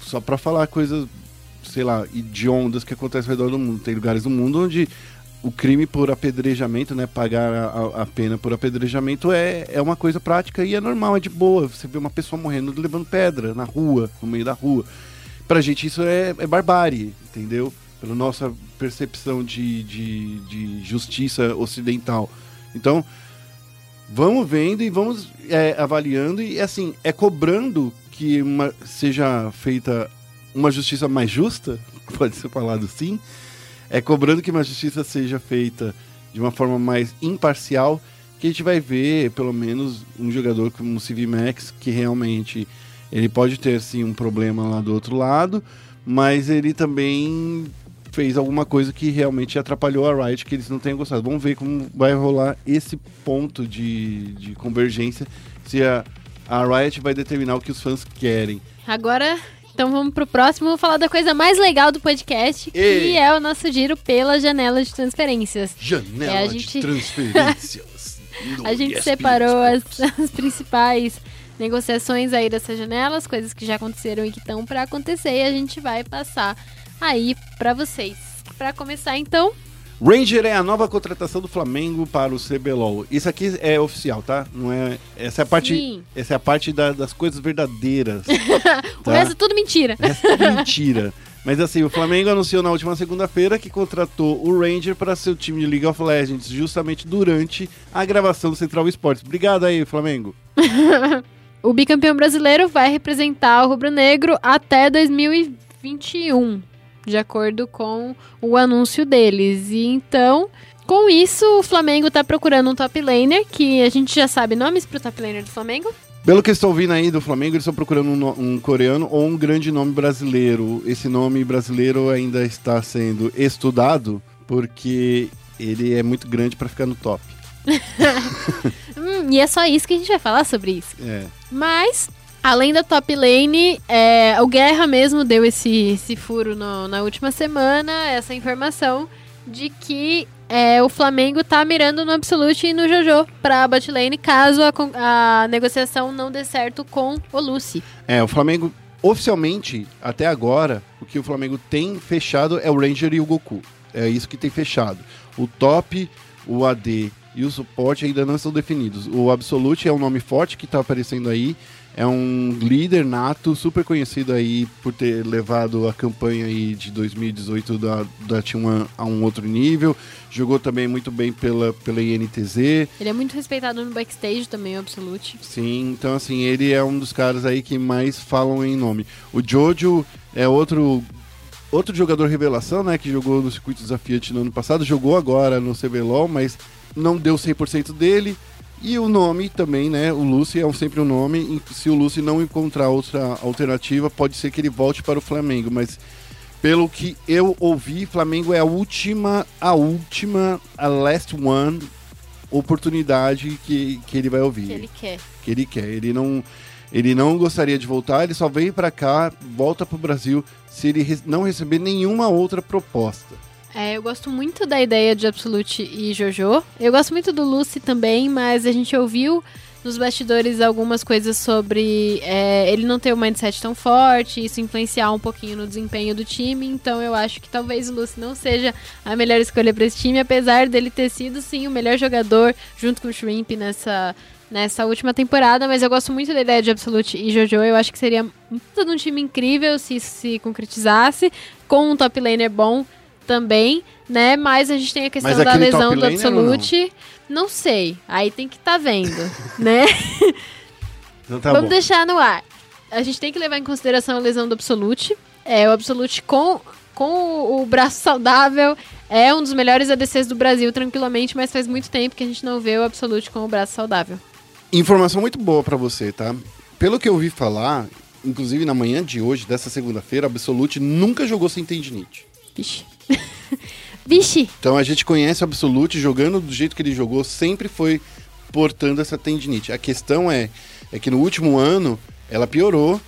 só para falar coisas, sei lá, hediondas que acontecem ao redor do mundo. Tem lugares do mundo onde o crime por apedrejamento, né, pagar a, a- pena por apedrejamento é, é uma coisa prática e é normal, é de boa. Você vê uma pessoa morrendo levando pedra na rua, no meio da rua. Pra gente isso é, é barbárie, entendeu? Pela nossa percepção de, de, de justiça ocidental. Então, vamos vendo e vamos é, avaliando e assim, é cobrando que uma, seja feita uma justiça mais justa, pode ser falado assim, é cobrando que uma justiça seja feita de uma forma mais imparcial, que a gente vai ver, pelo menos, um jogador como o CiviMax, que realmente ele pode ter sim um problema lá do outro lado, mas ele também fez alguma coisa que realmente atrapalhou a Riot, que eles não tenham gostado. Vamos ver como vai rolar esse ponto de, de convergência, se a, a Riot vai determinar o que os fãs querem. Agora, então vamos pro próximo. Vou falar da coisa mais legal do podcast, que Ei. é o nosso giro pela janela de transferências. Janela É, a de gente- transferências. A gente separou as, as principais negociações aí dessa janela, as coisas que já aconteceram e que estão pra acontecer, e a gente vai passar aí pra vocês. Pra começar, então, Ranger é a nova contratação do Flamengo para o CBLOL. Isso aqui é oficial, tá? Não é. Essa é a parte. Sim. Essa é a parte da- das coisas verdadeiras. o tá? resto é tudo mentira. Essa é mentira. Mas assim, o Flamengo anunciou na última segunda-feira que contratou o Ranger para seu time de League of Legends, justamente durante a gravação do Central Esportes. Obrigado aí, Flamengo. O bicampeão brasileiro vai representar o rubro-negro até 2021, de acordo com o anúncio deles. E então, com isso, o Flamengo tá procurando um top laner, que a gente já sabe nomes pro top laner do Flamengo. Pelo que estou ouvindo aí do Flamengo, eles estão procurando um, um coreano ou um grande nome brasileiro. Esse nome brasileiro ainda está sendo estudado porque ele é muito grande para ficar no top. Hum, e é só isso que a gente vai falar sobre isso. É. Mas, além da top lane, é, o Guerra mesmo deu esse, esse furo no- na última semana, essa informação de que é, o Flamengo tá mirando no Absolute e no Jojo pra botlane caso a, a negociação não dê certo com o Lucy. É, o Flamengo, oficialmente, até agora, o que o Flamengo tem fechado é o Ranger e o Goku. É isso que tem fechado. O top, o AD e o suporte ainda não estão definidos. O Absolute é um nome forte que tá aparecendo aí. É um líder nato, super conhecido aí por ter levado a campanha aí de 2018 da, da T1 a um outro nível. Jogou também muito bem pela, pela INTZ. Ele é muito respeitado no backstage também, o Absolute. Sim, então assim, ele é um dos caras aí que mais falam em nome. O Jojo é outro outro jogador revelação, né, que jogou no circuito desafiante no ano passado, jogou agora no CBLOL, mas não deu 100% dele. E o nome também, né, o Lucy é sempre um nome, e se o Lucy não encontrar outra alternativa, pode ser que ele volte para o Flamengo, mas pelo que eu ouvi, Flamengo é a última, a última, a last one oportunidade que, que ele vai ouvir Que ele quer. que ele quer. Ele não, ele não gostaria de voltar, ele só vem pra cá, volta pro Brasil se ele não receber nenhuma outra proposta. É, eu gosto muito da ideia de Absolute e Jojo. Eu gosto muito do Lucy também, mas a gente ouviu nos bastidores algumas coisas sobre é, ele não ter um mindset tão forte, isso influenciar um pouquinho no desempenho do time. Então eu acho que talvez o Lucy não seja a melhor escolha para esse time, apesar dele ter sido sim o melhor jogador junto com o Shrimp nessa. Nessa última temporada, mas eu gosto muito da ideia de Absolute e Jojo. Eu acho que seria todo um time incrível se isso se concretizasse, com um top laner bom também, né? Mas a gente tem a questão da lesão do laner ou não? Absolute. Não? sei. Aí tem que estar vendo, né? Então tá Vamos bom. deixar no ar. A gente tem que levar em consideração a lesão do Absolute. É, o Absolute com, com o, o braço saudável é um dos melhores ADCs do Brasil, tranquilamente, mas faz muito tempo que a gente não vê o Absolute com o braço saudável. Informação muito boa pra você, tá? Pelo que eu ouvi falar, inclusive na manhã de hoje, dessa segunda-feira, a Absolute nunca jogou sem tendinite. Vixe. Vixe! Então a gente conhece o Absolute jogando do jeito que ele jogou, sempre foi portando essa tendinite. A questão é, é que no último ano ela piorou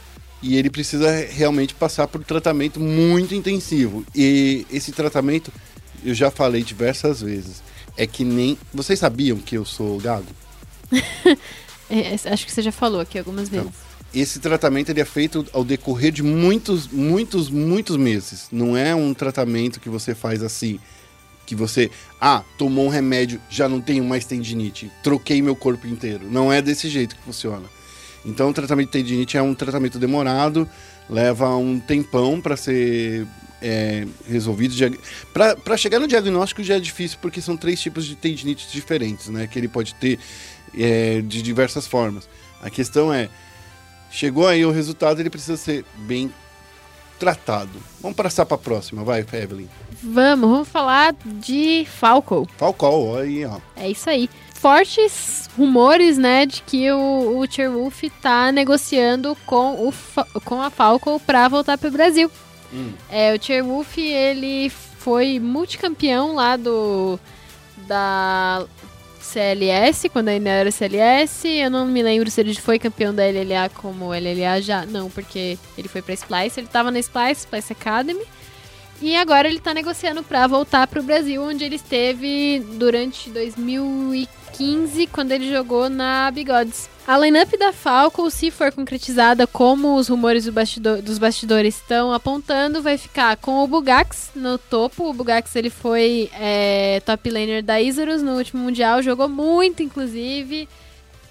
e ele precisa realmente passar por um tratamento muito intensivo. E esse tratamento, eu já falei diversas vezes, é que nem. Vocês sabiam que eu sou gago? É, acho que você já falou aqui algumas vezes. Esse tratamento ele é feito ao decorrer de muitos, muitos, muitos meses. Não é um tratamento que você faz assim, que você, ah, tomou um remédio, já não tenho mais tendinite, troquei meu corpo inteiro. Não é desse jeito que funciona. Então, o tratamento de tendinite é um tratamento demorado, leva um tempão para ser é, resolvido. Para chegar no diagnóstico já é difícil, porque são três tipos de tendinite diferentes, né? Que ele pode ter é, de diversas formas. A questão é, chegou aí o resultado, ele precisa ser bem tratado. Vamos passar para a próxima, vai, Evelyn. Vamos, vamos falar de Falco. Falcão, olha aí, ó. É isso aí. Fortes rumores, né, de que o, o Wolf tá negociando com, o, com a Falco pra voltar pro Brasil. Hum. É, o Wolf, ele foi multicampeão lá do da CLS, quando ainda era CLS. Eu não me lembro se ele foi campeão da LLA como LLA já. Não, porque ele foi pra Splice. Ele tava na Splice, Splice Academy. E agora ele tá negociando pra voltar pro Brasil, onde ele esteve durante 2015, quando ele jogou na Bigodes. A lineup da Falco, se for concretizada como os rumores do dos bastidores estão apontando, vai ficar com o Bugax no topo. O Bugax ele foi é, top laner da Isurus no último Mundial, jogou muito, inclusive.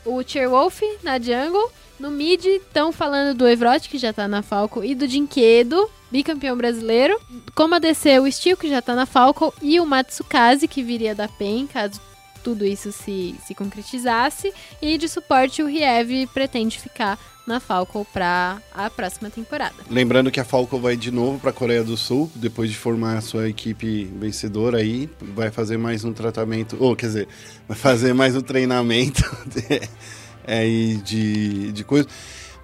O Cheerwolf na jungle. No mid, estão falando do Evrot, que já tá na Falco, e do Dinquedo, bicampeão brasileiro. Como ADC, o Steel, que já tá na Falco, e o Matsukaze, que viria da PEN, caso tudo isso se, se concretizasse. E de suporte, o Riev pretende ficar na Falco pra a próxima temporada. Lembrando que a Falco vai de novo para a Coreia do Sul, depois de formar a sua equipe vencedora aí, vai fazer mais um tratamento, ou quer dizer, vai fazer mais um treinamento aí de, de coisa.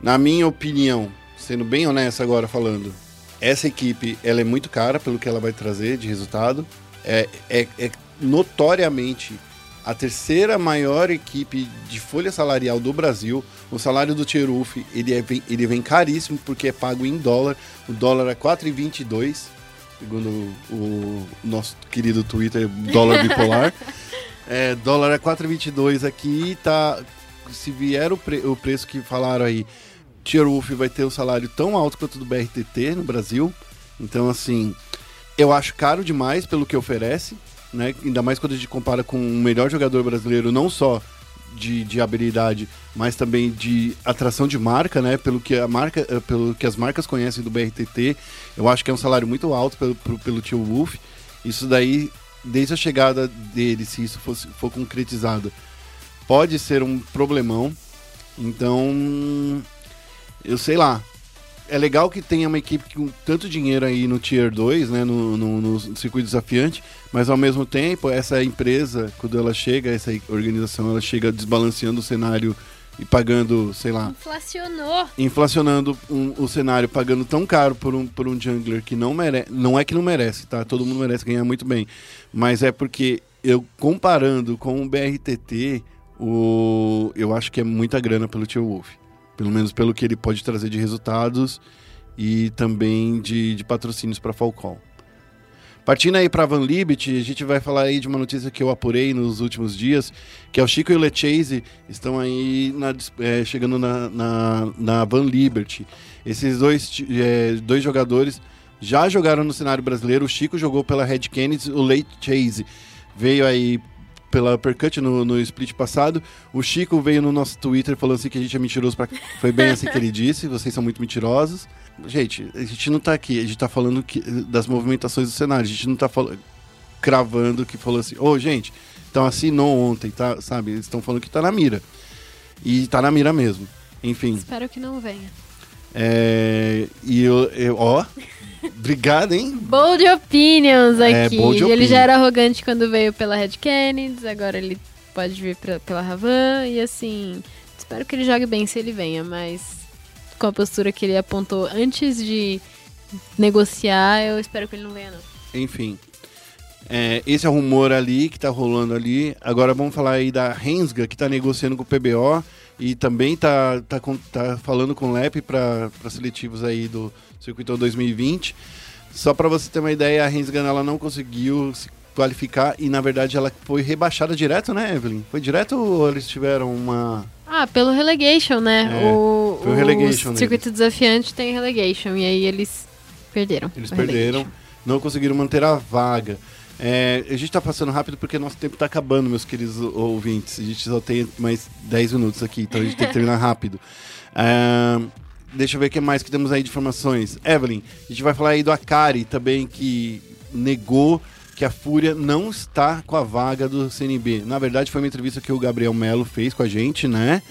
Na minha opinião, sendo bem honesto agora falando, essa equipe ela é muito cara pelo que ela vai trazer de resultado. É, é, é notoriamente a terceira maior equipe de folha salarial do Brasil. O salário do Tieruf, ele, é, vem- ele vem caríssimo porque é pago em dólar. O dólar é 4,22. segundo o, o nosso querido Twitter, dólar bipolar. é, dólar é 4,22 aqui, tá. Se vier o, pre- o preço que falaram aí, Wolf vai ter um salário tão alto quanto do BRTT no Brasil. Então, assim, eu acho caro demais pelo que oferece, né? Ainda mais quando a gente compara com o melhor jogador brasileiro, não só de, de habilidade, mas também de atração de marca, né? Pelo que a marca, eh, pelo que as marcas conhecem do BRTT, eu acho que é um salário muito alto pelo, pelo, pelo tio Wolf. Isso daí, desde a chegada dele, se isso fosse, for concretizado, pode ser um problemão. Então, eu sei lá. É legal que tenha uma equipe com tanto dinheiro aí no Tier 2, né, no, no, no circuito desafiante, mas ao mesmo tempo, essa empresa, quando ela chega, essa organização, ela chega desbalanceando o cenário e pagando, sei lá, Inflacionou. inflacionando um- o cenário, pagando tão caro por um, por um jungler que não merece. Não é que não merece, tá? Todo mundo merece ganhar muito bem. Mas é porque eu comparando com o BRTT, o, eu acho que é muita grana pelo Tio Wolf. Pelo menos pelo que ele pode trazer de resultados e também de, de patrocínios para Falcon. Partindo aí para Van Libet, a gente vai falar aí de uma notícia que eu apurei nos últimos dias, que é o Chico e o Lechase estão aí na é, chegando na, na, na Van Liberty. Esses dois, é, dois jogadores já jogaram no cenário brasileiro. O Chico jogou pela Red Kennedy, o Lechase veio aí pela Uppercut no, no split passado. O Chico veio no nosso Twitter falando assim que a gente é mentiroso. Pra... Foi bem assim que ele disse, vocês são muito mentirosos. Gente, a gente não tá aqui, a gente tá falando que- das movimentações do cenário, a gente não tá falando cravando que falou assim, ô gente, então assinou ontem, tá? Sabe? Eles estão falando que tá na mira. E tá na mira mesmo. Enfim. Espero que não venha. É, e eu, eu- ó, obrigado, hein? Bold opinions É, aqui. bold ele opinion. já era arrogante quando veio pela Red Kennedy, agora ele pode vir pra- pela Ravan. E assim, espero que ele jogue bem se ele venha, mas com a postura que ele apontou antes de negociar, eu espero que ele não venha, não. Enfim. É, esse é o rumor ali que tá rolando ali. Agora vamos falar aí da Rensga, que tá negociando com o PBO e também tá, tá, tá falando com o LEP para seletivos aí do Circuito 2020. Só para você ter uma ideia, a Rensga ela não conseguiu se qualificar e na verdade ela foi rebaixada direto, né, Evelyn? Foi direto ou eles tiveram uma. Ah, pelo relegation, né? É, o, o relegation circuito desafiante tem relegation, e aí eles perderam. Eles o perderam, relegation. não conseguiram manter a vaga. É, a gente tá passando rápido porque nosso tempo tá acabando, meus queridos ou- ouvintes. A gente só tem mais 10 minutos aqui, então a gente tem que terminar rápido. É, deixa eu ver o que mais que temos aí de informações. Evelyn, a gente vai falar aí do Akari também, que negou que a Fúria não está com a vaga do CNB. Na verdade, foi uma entrevista que o Gabriel Melo fez com a gente, né?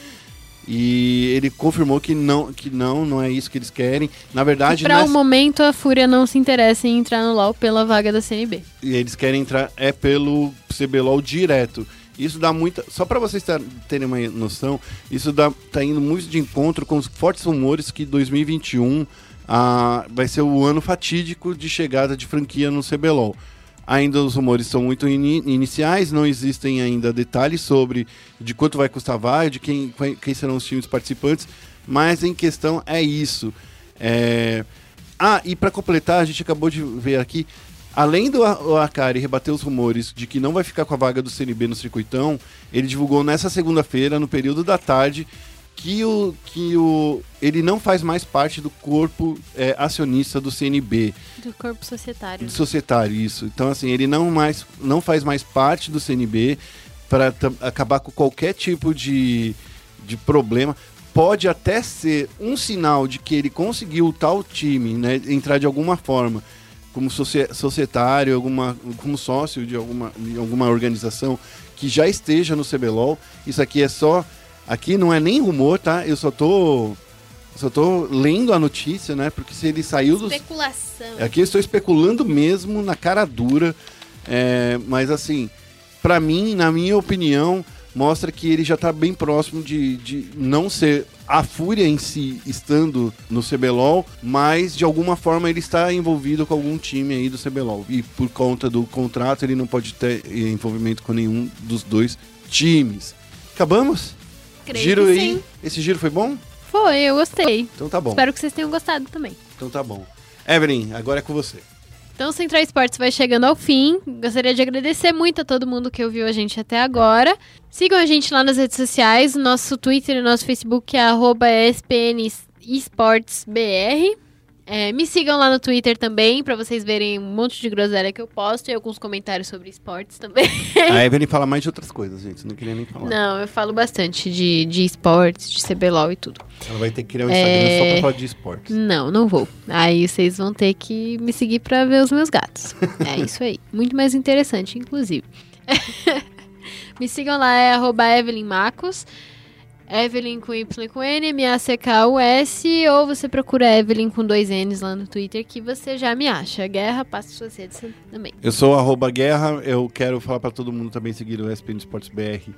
E ele confirmou que não, que não, não é isso que eles querem. Na verdade, é- o momento, a Fúria não se interessa em entrar no LoL pela vaga da CNB. e eles querem entrar é pelo CBLOL direto. Isso dá muita. Só para vocês ter- terem uma noção, isso dá, tá indo muito de encontro com os fortes rumores que 2021 ah, vai ser o ano fatídico de chegada de franquia no CBLOL. Ainda os rumores são muito ini- iniciais, não existem ainda detalhes sobre de quanto vai custar vaga, de quem, quem serão os times participantes, mas em questão é isso. É, ah, e para completar, a gente acabou de ver aqui, além do A- o Akari rebater os rumores de que não vai ficar com a vaga do CNB no circuitão, ele divulgou nessa segunda-feira, no período da tarde, que o que o ele não faz mais parte do corpo é, acionista do CNB, Do corpo societário. do societário isso. Então assim, ele não mais não faz mais parte do CNB para acabar com qualquer tipo de, de problema. Pode até ser um sinal de que ele conseguiu o tal time, né, entrar de alguma forma como socie- societário, alguma, como sócio de alguma, de alguma organização que já esteja no CBLOL. Isso aqui é só. Aqui não é nem rumor, tá? Eu só tô. Só tô lendo a notícia, né? Porque se ele saiu dos. Especulação. Aqui eu estou especulando mesmo na cara dura. é, mas assim, pra mim, na minha opinião, mostra que ele já tá bem próximo de, de não ser a Fúria em si estando no CBLOL, mas de alguma forma ele está envolvido com algum time aí do CBLOL. E por conta do contrato, ele não pode ter envolvimento com nenhum dos dois times. Acabamos? Creio giro aí. sim. Esse giro foi bom? Foi, eu gostei. Então tá bom. Espero que vocês tenham gostado também. Então tá bom. Evelyn, agora é com você. Então, o Central Esportes vai chegando ao fim. Gostaria de agradecer muito a todo mundo que ouviu a gente até agora. Sigam a gente lá nas redes sociais. Nosso Twitter e nosso Facebook é arroba ESPN esportesbr. É, me sigam lá no Twitter também, pra vocês verem um monte de groselha que eu posto e alguns comentários sobre esportes também. A Evelyn fala mais de outras coisas, gente. Não queria nem falar. Não, eu falo bastante de, de esportes, de CBLOL e tudo. Ela vai ter que criar um Instagram só pra falar de esportes. Não, não vou. Aí vocês vão ter que me seguir pra ver os meus gatos. É isso aí. Muito mais interessante, inclusive. me sigam lá, é arroba Evelyn Macos. Evelyn com Y com N, M-A-C-K-U-S, ou você procura Evelyn com dois N's lá no Twitter, que você já me acha. Guerra, passa suas redes também. Eu sou arroba guerra, eu quero falar pra todo mundo também seguir o ESPN Esportes BR,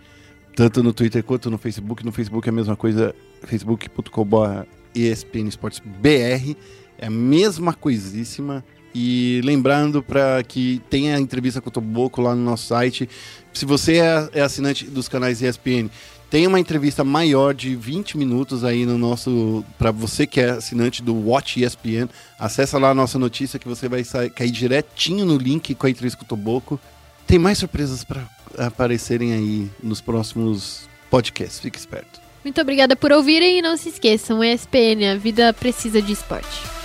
tanto no Twitter quanto no Facebook. No Facebook é a mesma coisa, facebook.com.br ESPN Esportes BR, é a mesma coisíssima. E lembrando para que tenha a entrevista com o Toboco lá no nosso site. Se você é, é assinante dos canais ESPN, tem uma entrevista maior de 20 minutos aí no nosso. Para você que é assinante do Watch ESPN, acessa lá a nossa notícia que você vai sair, cair direitinho no link com a entrevista com o Toboco. Tem mais surpresas para aparecerem aí nos próximos podcasts. Fique esperto. Muito obrigada por ouvirem e não se esqueçam, ESPN, a vida precisa de esporte.